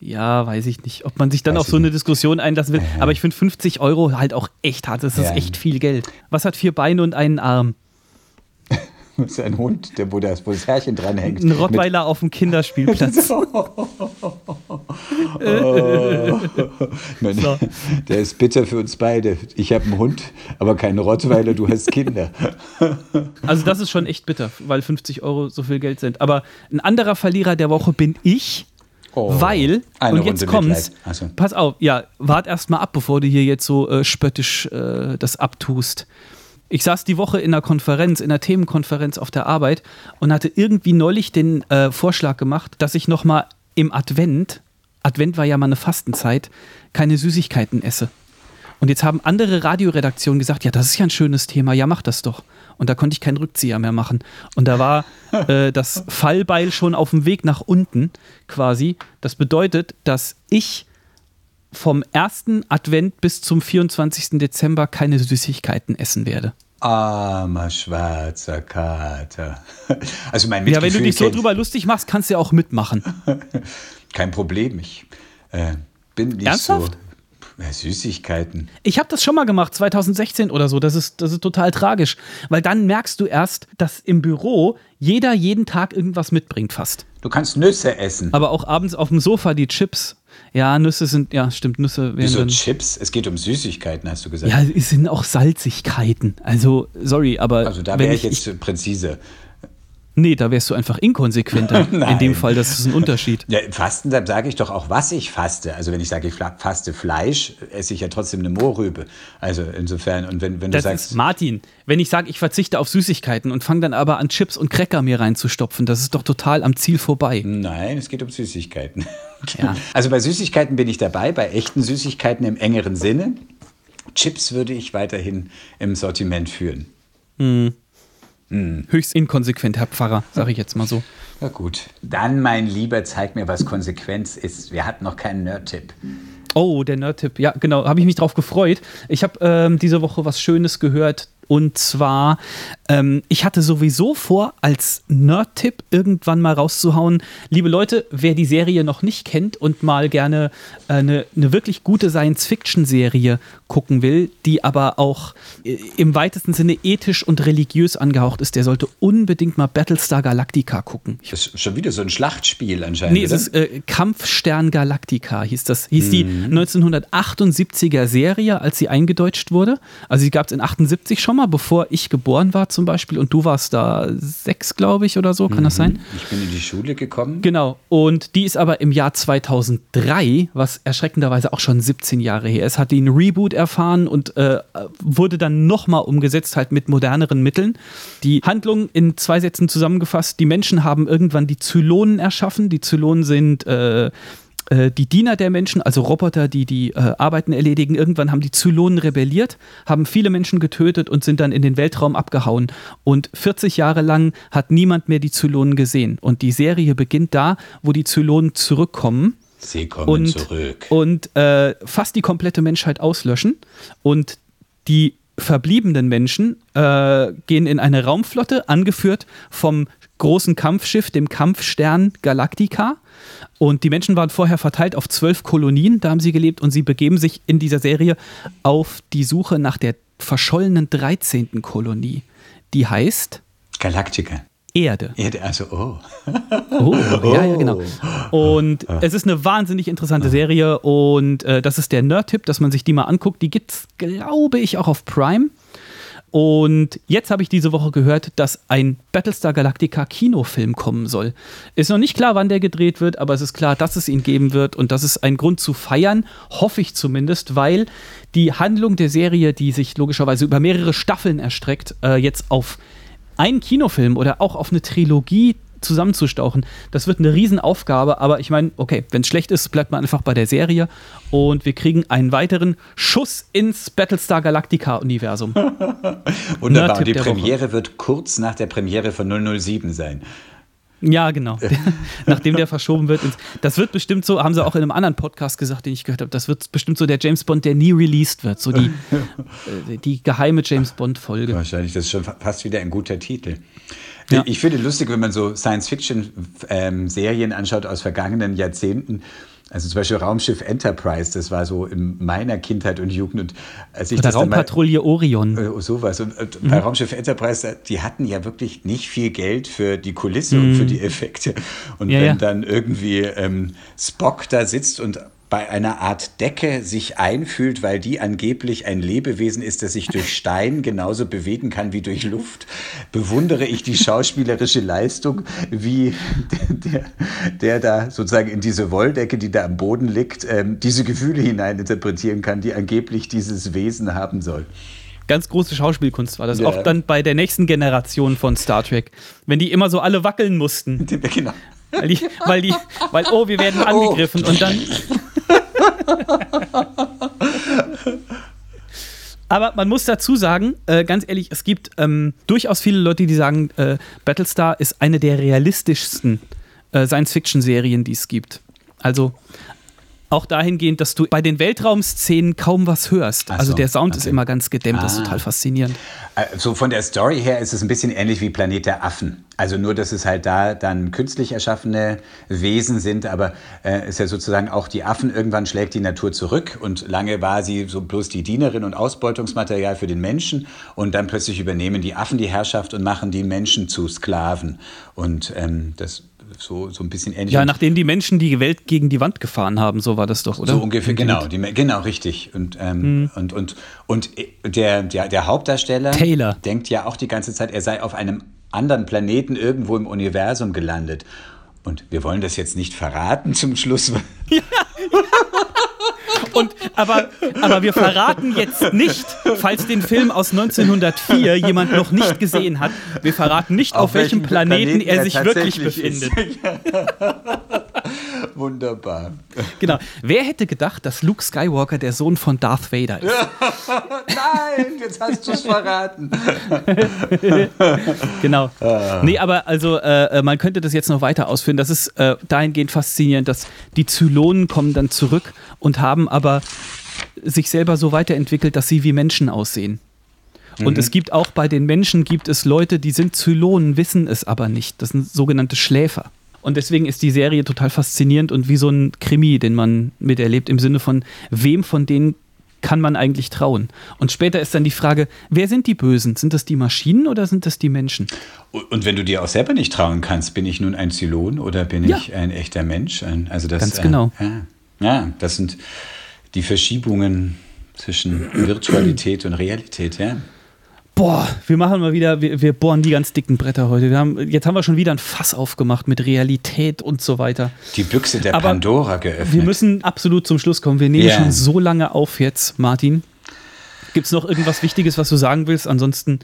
ja, weiß ich nicht, ob man sich dann Weiß auf so eine nicht. Diskussion einlassen will. Aber ich finde 50 Euro halt auch echt hart. Das ist Ja. echt viel Geld. Was hat vier Beine und einen Arm? Das ist ein Hund, der, wo, das, wo das Härchen dran hängt. Ein Rottweiler auf dem Kinderspielplatz. Mit, So. Der ist bitter für uns beide. Ich habe einen Hund, aber keinen Rottweiler, du hast Kinder. Also das ist schon echt bitter, weil 50 Euro so viel Geld sind. Aber ein anderer Verlierer der Woche bin ich, Oh, weil, und jetzt Runde kommt's, so. pass auf, ja, wart erst mal ab, bevor du hier jetzt so äh, spöttisch äh, das abtust. Ich saß die Woche in einer Konferenz, in einer Themenkonferenz auf der Arbeit und hatte irgendwie neulich den äh, Vorschlag gemacht, dass ich noch mal im Advent, Advent war ja mal eine Fastenzeit, keine Süßigkeiten esse. Und jetzt haben andere Radioredaktionen gesagt, ja, das ist ja ein schönes Thema, ja, mach das doch. Und da konnte ich keinen Rückzieher mehr machen. Und da war äh, das Fallbeil schon auf dem Weg nach unten quasi. Das bedeutet, dass ich vom ersten Advent bis zum 24. Dezember keine Süßigkeiten essen werde. Armer schwarzer Kater. Also mein Ja, wenn du Mitgefühl dich so drüber lustig machst, kannst du ja auch mitmachen. Kein Problem, ich äh, bin nicht Ernsthaft? so. Ja, Süßigkeiten. Ich habe das schon mal gemacht, 2016 oder so. Das ist, das ist total tragisch. Weil dann merkst du erst, dass im Büro jeder jeden Tag irgendwas mitbringt fast. Du kannst Nüsse essen. Aber auch abends auf dem Sofa die Chips. Ja, Nüsse sind, ja, stimmt, Nüsse wären Wieso. Chips? Es geht um Süßigkeiten, hast du gesagt. Ja, es sind auch Salzigkeiten. Also, sorry, aber. also da wäre ich jetzt präzise. Nee, da wärst du einfach inkonsequenter. In dem Fall, das ist ein Unterschied. Ja, im Fasten, sage ich doch auch, was ich faste. Also wenn ich sage, ich faste Fleisch, esse ich ja trotzdem eine Mohrrübe. Also insofern, und wenn, wenn du Das sagst, ist Martin. Wenn ich sage, ich verzichte auf Süßigkeiten und fange dann aber an, Chips und Cracker mir reinzustopfen, das ist doch total am Ziel vorbei. nein, es geht um Süßigkeiten. Ja. Also bei Süßigkeiten bin ich dabei, bei echten Süßigkeiten im engeren Sinne. Chips würde ich weiterhin im Sortiment führen. Höchst inkonsequent, Herr Pfarrer, sage ich jetzt mal so. Na gut. Dann, mein Lieber, zeig mir, was Konsequenz ist. Wir hatten noch keinen Nerd-Tipp. Oh, der Nerd-Tipp. Ja, genau, habe ich mich drauf gefreut. Ich habe ähm, diese Woche was Schönes gehört. Und zwar, ähm, ich hatte sowieso vor, als Nerd-Tipp irgendwann mal rauszuhauen. Liebe Leute, wer die Serie noch nicht kennt und mal gerne äh, eine, eine wirklich gute Science-Fiction-Serie gucken will, die aber auch äh, im weitesten Sinne ethisch und religiös angehaucht ist, der sollte unbedingt mal Battlestar Galactica gucken. Das ist schon wieder so ein Schlachtspiel anscheinend. Nee, es oder? ist äh, Kampfstern Galactica, hieß das. Hieß die Mhm. 1978er Serie, als sie eingedeutscht wurde. Also sie gab es in 78 schon mal, bevor ich geboren war zum Beispiel. Und du warst da sechs, glaube ich, oder so. Kann das sein? ich bin in die Schule gekommen. Genau. Und die ist aber im Jahr 2003, was erschreckenderweise auch schon 17 Jahre her ist, hat die einen Reboot erfahren und äh, wurde dann nochmal umgesetzt, halt mit moderneren Mitteln. Die Handlung in zwei Sätzen zusammengefasst: Die Menschen haben irgendwann die Zylonen erschaffen. Die Zylonen sind. Äh, die Diener der Menschen, also Roboter, die die äh, Arbeiten erledigen, irgendwann haben die Zylonen rebelliert, haben viele Menschen getötet und sind dann in den Weltraum abgehauen. Und 40 Jahre lang hat niemand mehr die Zylonen gesehen. Und die Serie beginnt da, wo die Zylonen zurückkommen Sie kommen und, zurück. und äh, fast die komplette Menschheit auslöschen. Und die verbliebenen Menschen äh, gehen in eine Raumflotte, angeführt vom großen Kampfschiff, dem Kampfstern Galactica. Und die Menschen waren vorher verteilt auf zwölf Kolonien, da haben sie gelebt und sie begeben sich in dieser Serie auf die Suche nach der verschollenen 13. Kolonie. Die heißt Galactica. Erde. Erde, also, oh. Oh, ja, ja, genau. Und es ist eine wahnsinnig interessante Serie und äh, das ist der Nerd-Tipp, dass man sich die mal anguckt. Die gibt es, glaube ich, auch auf Prime. Und jetzt habe ich diese Woche gehört, dass ein Battlestar Galactica Kinofilm kommen soll. Ist noch nicht klar, wann der gedreht wird, aber es ist klar, dass es ihn geben wird und das ist ein Grund zu feiern, hoffe ich zumindest, weil die Handlung der Serie, die sich logischerweise über mehrere Staffeln erstreckt, äh, jetzt auf einen Kinofilm oder auch auf eine Trilogie zusammenzustauchen, das wird eine Riesenaufgabe, aber ich meine, okay, wenn es schlecht ist, bleibt man einfach bei der Serie und wir kriegen einen weiteren Schuss ins Battlestar Galactica-Universum. Wunderbar, und die Premiere Woche. wird kurz nach der Premiere von 007 sein. Ja, genau. Nachdem der verschoben wird. Das wird bestimmt so, haben sie auch in einem anderen Podcast gesagt, den ich gehört habe, das wird bestimmt so der James Bond, der nie released wird. So die, äh, die geheime James Bond-Folge. Wahrscheinlich, das ist schon fast wieder ein guter Titel. Ja. Ich finde lustig, wenn man so Science-Fiction-Serien ähm, anschaut aus vergangenen Jahrzehnten. Also zum Beispiel Raumschiff Enterprise, das war so in meiner Kindheit und Jugend. Und als ich Oder das Raumpatrouille mal, Orion. Äh, sowas. Und, und mhm. bei Raumschiff Enterprise, die hatten ja wirklich nicht viel Geld für die Kulisse mhm. und für die Effekte. Und ja, wenn ja. dann irgendwie ähm, Spock da sitzt und bei einer Art Decke sich einfühlt, weil die angeblich ein Lebewesen ist, das sich durch Stein genauso bewegen kann wie durch Luft, bewundere ich die schauspielerische Leistung, wie der, der da sozusagen in diese Wolldecke, die da am Boden liegt, ähm, diese Gefühle hineininterpretieren kann, die angeblich dieses Wesen haben soll ganz große Schauspielkunst war das. Ja. Auch dann bei der nächsten Generation von Star Trek. Wenn die immer so alle wackeln mussten. Genau. Weil die, weil die, weil, oh, wir werden oh. angegriffen oh. und dann. Aber man muss dazu sagen, äh, ganz ehrlich, es gibt ähm, durchaus viele Leute, die sagen, äh, Battlestar ist eine der realistischsten äh, Science-Fiction-Serien, die es gibt. Also auch dahingehend, dass du bei den Weltraumszenen kaum was hörst. So, also der Sound okay. ist immer ganz gedämmt, ah. das ist ah. total faszinierend. So von der Story her ist es ein bisschen ähnlich wie Planet der Affen. Also nur, dass es halt da dann künstlich erschaffene Wesen sind, aber äh, ist ja sozusagen auch die Affen, irgendwann schlägt die Natur zurück und lange war sie so bloß die Dienerin und Ausbeutungsmaterial für den Menschen und dann plötzlich übernehmen die Affen die Herrschaft und machen die Menschen zu Sklaven. Und ähm, das so, so ein bisschen ähnlich. Ja, nachdem die Menschen die Welt gegen die Wand gefahren haben, so war das doch, oder? So ungefähr, genau, die, genau, richtig. Und, ähm, mhm. und, und, und der, der, der Hauptdarsteller Taylor. denkt ja auch die ganze Zeit, er sei auf einem anderen Planeten irgendwo im Universum gelandet. Und wir wollen das jetzt nicht verraten zum Schluss. Ja. Und, aber, aber wir verraten jetzt nicht, falls den Film aus 1904 jemand noch nicht gesehen hat, wir verraten nicht, auf, auf welchem Planeten, Planeten, er sich wirklich befindet. Wunderbar. Genau. Wer hätte gedacht, dass Luke Skywalker der Sohn von Darth Vader ist? Nein, jetzt hast du es verraten. genau. Ah. Nee, aber also äh, man könnte das jetzt noch weiter ausführen. Das ist äh, dahingehend faszinierend, dass die Zylonen kommen dann zurück und haben aber sich selber so weiterentwickelt, dass sie wie Menschen aussehen. Und mhm. es gibt auch bei den Menschen gibt es Leute, die sind Zylonen, wissen es aber nicht. Das sind sogenannte Schläfer. Und deswegen ist die Serie total faszinierend und wie so ein Krimi, den man miterlebt, im Sinne von, wem von denen kann man eigentlich trauen? Und später ist dann die Frage, wer sind die Bösen? Sind das die Maschinen oder sind das die Menschen? Und wenn du dir auch selber nicht trauen kannst, bin ich nun ein Zylon oder bin ja. ich ein echter Mensch? also das, Ganz genau. Äh, ja, das sind die Verschiebungen zwischen Virtualität und Realität, ja. Boah, wir machen mal wieder, wir, wir, bohren die ganz dicken Bretter heute. Wir haben, jetzt haben wir schon wieder ein Fass aufgemacht mit Realität und so weiter. Die Büchse der Aber Pandora geöffnet. Wir müssen absolut zum Schluss kommen. Wir nehmen yeah. schon so lange auf jetzt, Martin. Gibt es noch irgendwas Wichtiges, was du sagen willst? Ansonsten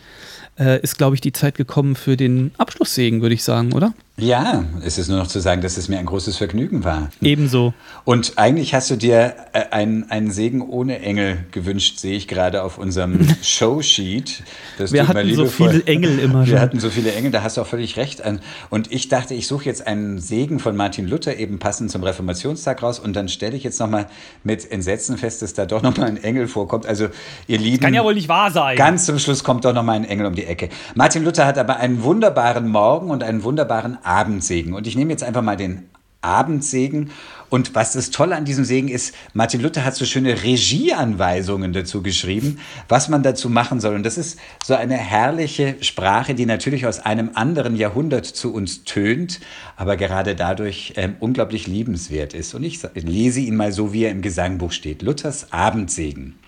äh, ist, glaube ich, die Zeit gekommen für den Abschlusssegen, würde ich sagen, oder? Ja, es ist nur noch zu sagen, dass es mir ein großes Vergnügen war. Ebenso. Und eigentlich hast du dir äh, einen, einen Segen ohne Engel gewünscht, sehe ich gerade auf unserem Showsheet. Das wir hatten so viele Engel immer schon. Wir hatten so viele Engel, da hast du auch völlig recht. Und ich dachte, ich suche jetzt einen Segen von Martin Luther, eben passend zum Reformationstag raus. Und dann stelle ich jetzt nochmal mit Entsetzen fest, dass da doch nochmal ein Engel vorkommt. Also, ihr Lieben. Das kann ja wohl nicht wahr sein. Ganz zum Schluss kommt doch nochmal ein Engel um die Ecke. Martin Luther hat aber einen wunderbaren Morgen und einen wunderbaren Abendsegen. Und ich nehme jetzt einfach mal den Abendsegen. Und was das Tolle an diesem Segen ist, Martin Luther hat so schöne Regieanweisungen dazu geschrieben, was man dazu machen soll. Und das ist so eine herrliche Sprache, die natürlich aus einem anderen Jahrhundert zu uns tönt, aber gerade dadurch ähm, unglaublich liebenswert ist. Und ich lese ihn mal so, wie er im Gesangbuch steht. Luthers Abendsegen.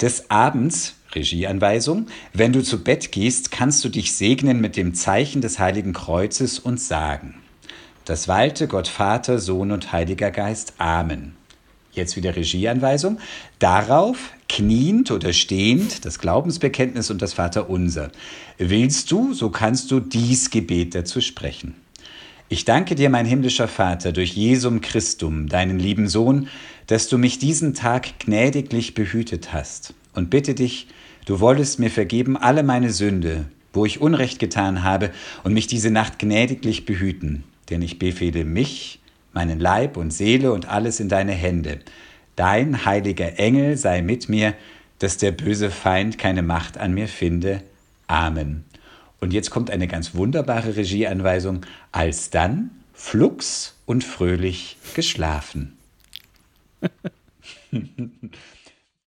Des Abends Regieanweisung. Wenn du zu Bett gehst, kannst du dich segnen mit dem Zeichen des Heiligen Kreuzes und sagen. Das walte Gott Vater, Sohn und Heiliger Geist. Amen. Jetzt wieder Regieanweisung. Darauf kniend oder stehend das Glaubensbekenntnis und das Vaterunser. Willst du, so kannst du dies Gebet dazu sprechen. Ich danke dir, mein himmlischer Vater, durch Jesum Christum, deinen lieben Sohn, dass du mich diesen Tag gnädiglich behütet hast und bitte dich, du wollest mir vergeben alle meine Sünde, wo ich Unrecht getan habe, und mich diese Nacht gnädiglich behüten denn ich befehle mich, meinen Leib und Seele und alles in deine Hände. Dein heiliger Engel sei mit mir, dass der böse Feind keine Macht an mir finde. Amen. Und jetzt kommt eine ganz wunderbare Regieanweisung. Alsdann flugs und fröhlich geschlafen.